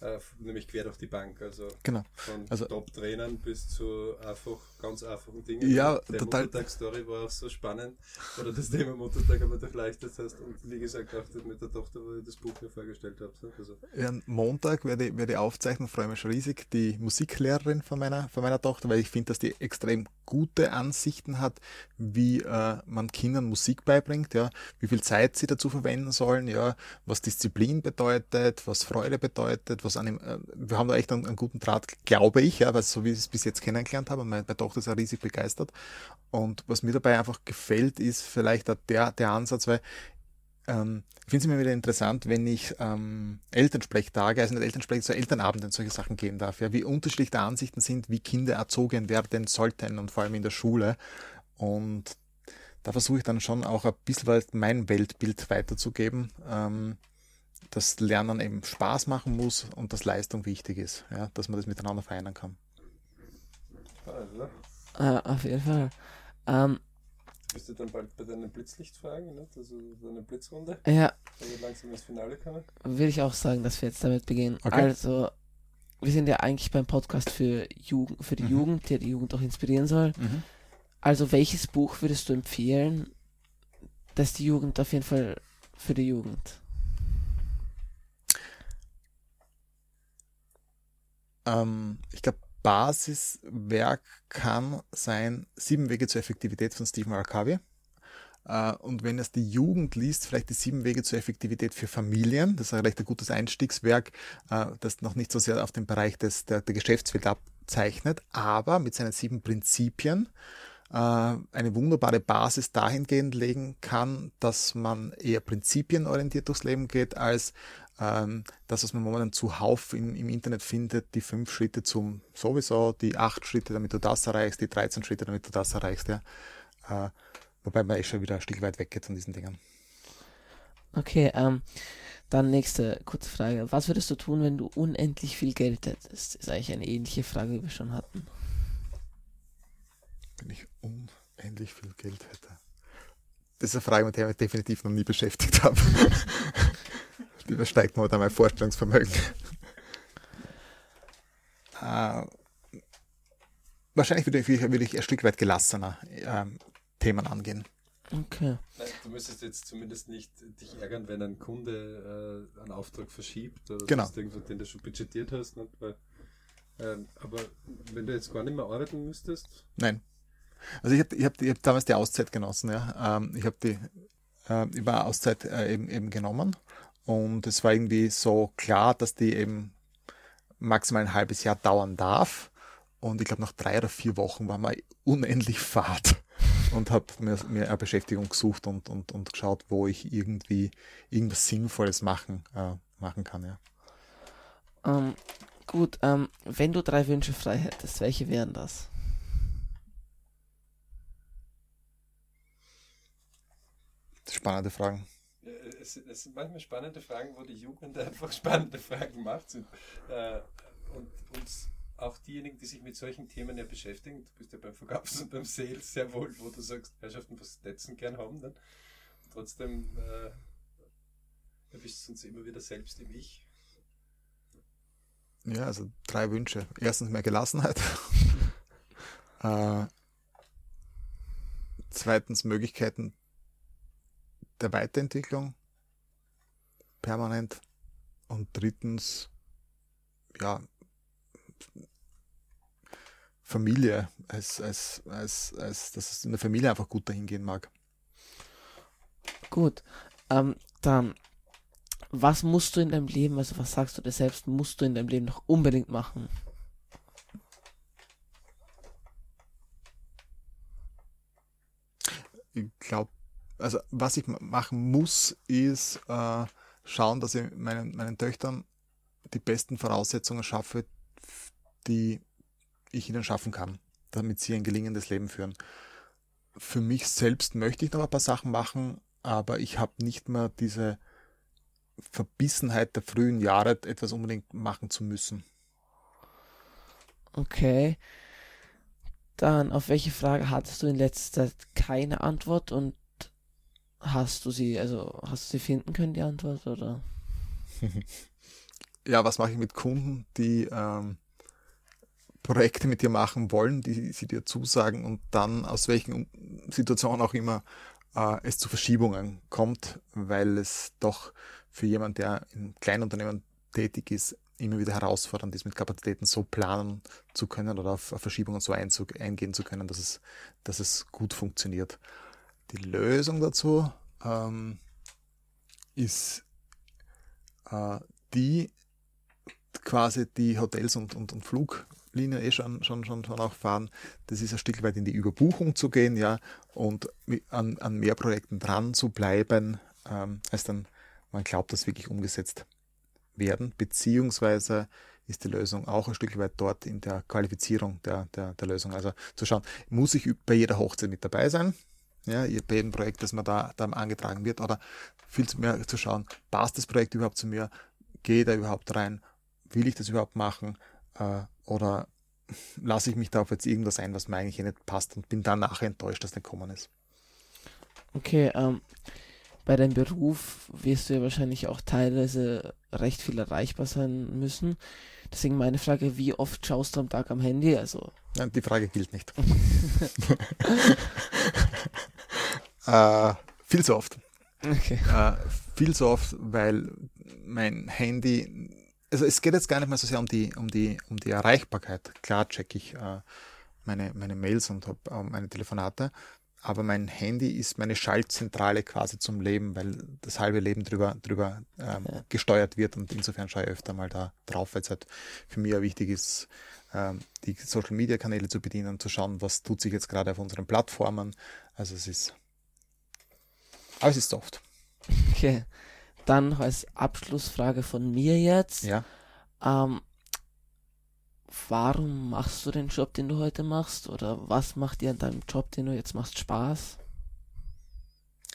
äh, nämlich quer durch die Bank. Also genau. von also, Top-Trainern bis zu einfach ganz einfachen Dingen. Ja, der total. Muttertag-Story war auch so spannend. Oder das Thema Muttertag aber durchleuchtet hast. Und wie gesagt, auch mit der Tochter, wo ich das Buch mir vorgestellt habe. Also. Ja, Montag werde ich, werde ich aufzeichnen, freue mich schon riesig, die Musiklehrerin von meiner, von meiner Tochter, weil ich finde, dass die extrem gute Ansichten hat, wie äh, man Kindern Musik beibringt, ja, wie viel Zeit sie dazu verwenden sollen, ja, was Disziplin bedeutet, was Freude bedeutet, was einem, äh, wir haben da echt einen, einen, guten Draht, glaube ich, ja, weil so wie ich es bis jetzt kennengelernt habe, meine, meine Tochter ist ja riesig begeistert. Und was mir dabei einfach gefällt, ist vielleicht der, der Ansatz, weil ähm, ich finde es immer wieder interessant, wenn ich ähm, Elternsprechtage, also nicht Elternsprech, so Elternabende und solche Sachen geben darf, ja, wie unterschiedlich die Ansichten sind, wie Kinder erzogen werden sollten und vor allem in der Schule. Und da versuche ich dann schon auch ein bisschen mein Weltbild weiterzugeben, ähm, dass Lernen eben Spaß machen muss und dass Leistung wichtig ist, ja, dass man das miteinander vereinen kann. Also. Uh, auf jeden Fall. Um, bist du dann bald bei deinen Blitzlichtfragen, ne? also deine Blitzrunde? Ja. Wenn wir langsam ins Finale kommen? Will ich auch sagen, dass wir jetzt damit beginnen. Okay. Also, wir sind ja eigentlich beim Podcast für, Jugend, für die mhm. Jugend, der die Jugend auch inspirieren soll. Mhm. Also, welches Buch würdest du empfehlen, dass die Jugend auf jeden Fall für die Jugend? Ähm, ich glaube, Basiswerk kann sein Sieben Wege zur Effektivität von Stephen R. Covey. Äh, und wenn es die Jugend liest, vielleicht die sieben Wege zur Effektivität für Familien. Das ist ein recht gutes Einstiegswerk, äh, das noch nicht so sehr auf den Bereich des, der, der Geschäftswelt abzeichnet, aber mit seinen sieben Prinzipien äh, eine wunderbare Basis dahingehend legen kann, dass man eher prinzipienorientiert durchs Leben geht, als ähm, das, was man momentan zuhauf im, im Internet findet, die fünf Schritte zum sowieso, die acht Schritte, damit du das erreichst, die 13 Schritte, damit du das erreichst, ja. Äh, wobei man eh schon wieder ein Stück weit weggeht von diesen Dingen. Okay, ähm, dann nächste kurze Frage. Was würdest du tun, wenn du unendlich viel Geld hättest? Das ist eigentlich eine ähnliche Frage, wie wir schon hatten. Wenn ich unendlich viel Geld hätte. Das ist eine Frage, mit der ich mich definitiv noch nie beschäftigt habe. (laughs) übersteigt momentan mein Vorstellungsvermögen. (laughs) äh, wahrscheinlich würde ich, würde ich ein Stück weit gelassener ähm, Themen angehen. Okay. Nein, du müsstest jetzt zumindest nicht dich ärgern, wenn ein Kunde äh, einen Auftrag verschiebt oder Genau. sonst irgendwas, den du schon budgetiert hast. Nicht? Weil, ähm, aber wenn du jetzt gar nicht mehr arbeiten müsstest, Nein. Also ich habe ich hab, ich hab damals die Auszeit genossen, ja. Ähm, ich habe die äh, über Auszeit äh, eben, eben genommen und es war irgendwie so klar, dass die eben maximal ein halbes Jahr dauern darf. Und ich glaube, nach drei oder vier Wochen war man unendlich fad (laughs) und habe mir, mir eine Beschäftigung gesucht und, und, und geschaut, wo ich irgendwie irgendwas Sinnvolles machen, äh, machen kann. Ja. Ähm, gut, ähm, wenn du drei Wünsche frei hättest, welche wären das? Spannende Fragen. Es, es sind manchmal spannende Fragen, wo die Jugend einfach (laughs) spannende Fragen macht. Sind. Äh, und uns auch diejenigen, die sich mit solchen Themen ja beschäftigen, du bist ja beim Verkaufs- und beim Sales sehr wohl, wo du sagst, Herrschaften, was Netzen gern haben, dann trotzdem äh, erwischt es uns immer wieder selbst im Ich. Ja, also drei Wünsche. Erstens mehr Gelassenheit. (laughs) äh, zweitens Möglichkeiten der Weiterentwicklung permanent. Und drittens, ja, Familie, als, als, als, als, dass es in der Familie einfach gut dahin gehen mag. Gut, ähm, dann, was musst du in deinem Leben, also was sagst du dir selbst, musst du in deinem Leben noch unbedingt machen? ich glaube, also was ich ma- machen muss, ist äh, schauen, dass ich meinen, meinen Töchtern die besten Voraussetzungen schaffe, die ich ihnen schaffen kann, damit sie ein gelingendes Leben führen. Für mich selbst möchte ich noch ein paar Sachen machen, aber ich habe nicht mehr diese Verbissenheit der frühen Jahre, etwas unbedingt machen zu müssen. Okay. Dann, auf welche Frage hattest du in letzter Zeit keine Antwort und hast du sie, also hast du sie finden können, die Antwort, oder? (laughs) ja, was mache ich mit Kunden, die ähm, Projekte mit dir machen wollen, die sie dir zusagen und dann aus welchen Situationen auch immer äh, es zu Verschiebungen kommt, weil es doch für jemanden, der in Kleinunternehmen tätig ist, immer wieder herausfordernd ist, mit Kapazitäten so planen zu können oder auf, Verschiebungen so einzu, eingehen zu können, dass es, dass es gut funktioniert. Die Lösung dazu ähm, ist äh, die quasi die Hotels und, und, und Fluglinien eh schon, schon, schon, schon auch fahren. Das ist ein Stück weit in die Überbuchung zu gehen, ja, und an, an mehr Projekten dran zu bleiben, ähm, als dann man glaubt, dass wirklich umgesetzt werden, beziehungsweise ist die Lösung auch ein Stück weit dort in der Qualifizierung der, der, der Lösung. Also zu schauen, muss ich bei jeder Hochzeit mit dabei sein? Ja, bei jedem Projekt, das mir da, da angetragen wird, oder viel mehr zu schauen, passt das Projekt überhaupt zu mir? Gehe da überhaupt rein? Will ich das überhaupt machen? Äh, oder lasse ich mich da auf jetzt irgendwas ein, was mir eigentlich eh nicht passt und bin dann nachher enttäuscht, dass nicht gekommen ist? Okay, ähm, bei deinem Beruf wirst du ja wahrscheinlich auch teilweise recht viel erreichbar sein müssen. Deswegen meine Frage, wie oft schaust du am Tag am Handy? Also, Nein, die Frage gilt nicht. (laughs) (laughs) (laughs) äh, viel zu oft. okay. Äh, viel zu oft, weil mein Handy, also es geht jetzt gar nicht mehr so sehr um die, um die, um die Erreichbarkeit. Klar checke ich äh, meine, meine Mails und habe äh, meine Telefonate, aber mein Handy ist meine Schaltzentrale quasi zum Leben, weil das halbe Leben drüber, drüber ähm, Ja. gesteuert wird und insofern schaue ich öfter mal da drauf, weil es halt für mich wichtig ist, die Social Media Kanäle zu bedienen, zu schauen, was tut sich jetzt gerade auf unseren Plattformen. Also es ist, aber es ist oft. Okay. Dann als Abschlussfrage von mir jetzt. Ja. Ähm, warum machst du den Job, den du heute machst? Oder was macht dir an deinem Job, den du jetzt machst, Spaß?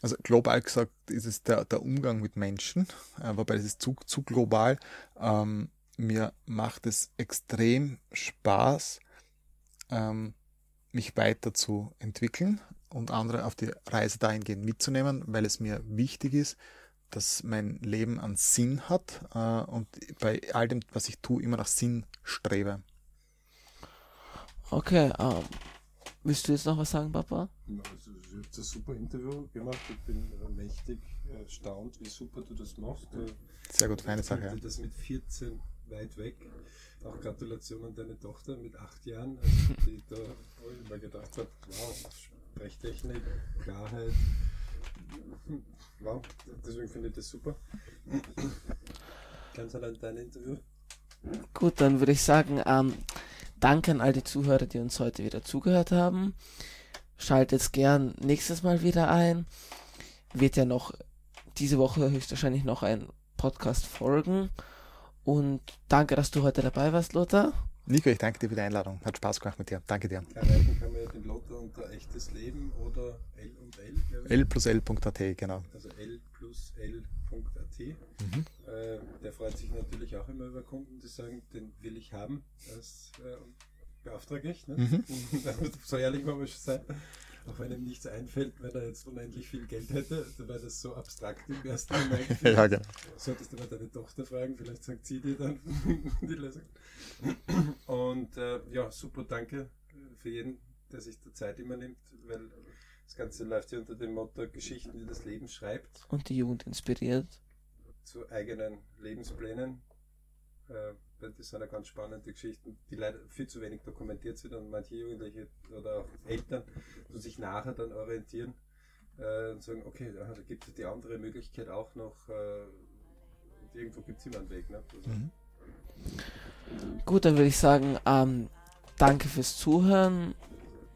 Also global gesagt ist es der, der Umgang mit Menschen, äh, wobei das ist zu, zu global. Ähm, mir macht es extrem Spaß, ähm, mich weiterzuentwickeln und andere auf die Reise dahingehend mitzunehmen, weil es mir wichtig ist, dass mein Leben einen Sinn hat äh, und bei all dem, was ich tue, immer nach Sinn strebe. Okay, ähm, Willst du jetzt noch was sagen, Papa? Also, du hast ein super Interview gemacht. Ich bin äh, mächtig erstaunt, wie super du das machst. Sehr gut, feine Sache. Ja. Das mit 14 weit weg. Auch Gratulation an deine Tochter mit acht Jahren, also die (laughs) da mir gedacht habe, wow, Sprechtechnik, Klarheit. Wow, deswegen finde ich das super. Ganz allein dein Interview. Gut, dann würde ich sagen, ähm, danke an all die Zuhörer, die uns heute wieder zugehört haben. Schaltet gern nächstes Mal wieder ein. Wird ja noch diese Woche höchstwahrscheinlich noch ein Podcast folgen. Und danke, dass du heute dabei warst, Lothar. Nico, ich danke dir für die Einladung. Hat Spaß gemacht mit dir. Danke dir. Erreichen kann man ja den Lothar unter echtes Leben oder L und L. L plus L.at, genau. Also L plus L.at. Mhm. Äh, der freut sich natürlich auch immer über Kunden, die sagen, den will ich haben. Das äh, beauftrage ich. Ne? Mhm. (laughs) so ehrlich muss man schon sein auch wenn ihm nichts einfällt, wenn er jetzt unendlich viel Geld hätte, dann wäre das so abstrakt im ersten (laughs) Moment. ja, genau. Solltest du mal deine Tochter fragen, vielleicht sagt sie dir dann (laughs) die Lösung. Und äh, ja, super, danke für jeden, der sich die Zeit immer nimmt, weil das Ganze läuft ja unter dem Motto Geschichten, die das Leben schreibt. Und die Jugend inspiriert. Zu eigenen Lebensplänen. Äh, das sind ja ganz spannende Geschichten, die leider viel zu wenig dokumentiert sind und manche Jugendliche oder auch Eltern die sich nachher dann orientieren äh, und sagen, okay, da gibt es die andere Möglichkeit auch noch. Äh, irgendwo gibt es immer einen Weg. Ne? Also, mhm. Gut, dann würde ich sagen, ähm, danke fürs Zuhören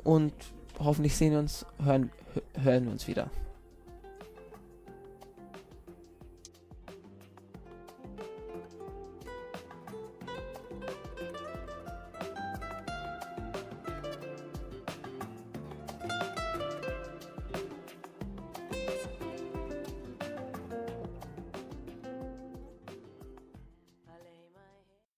und hoffentlich sehen wir uns, hören, hören wir uns wieder.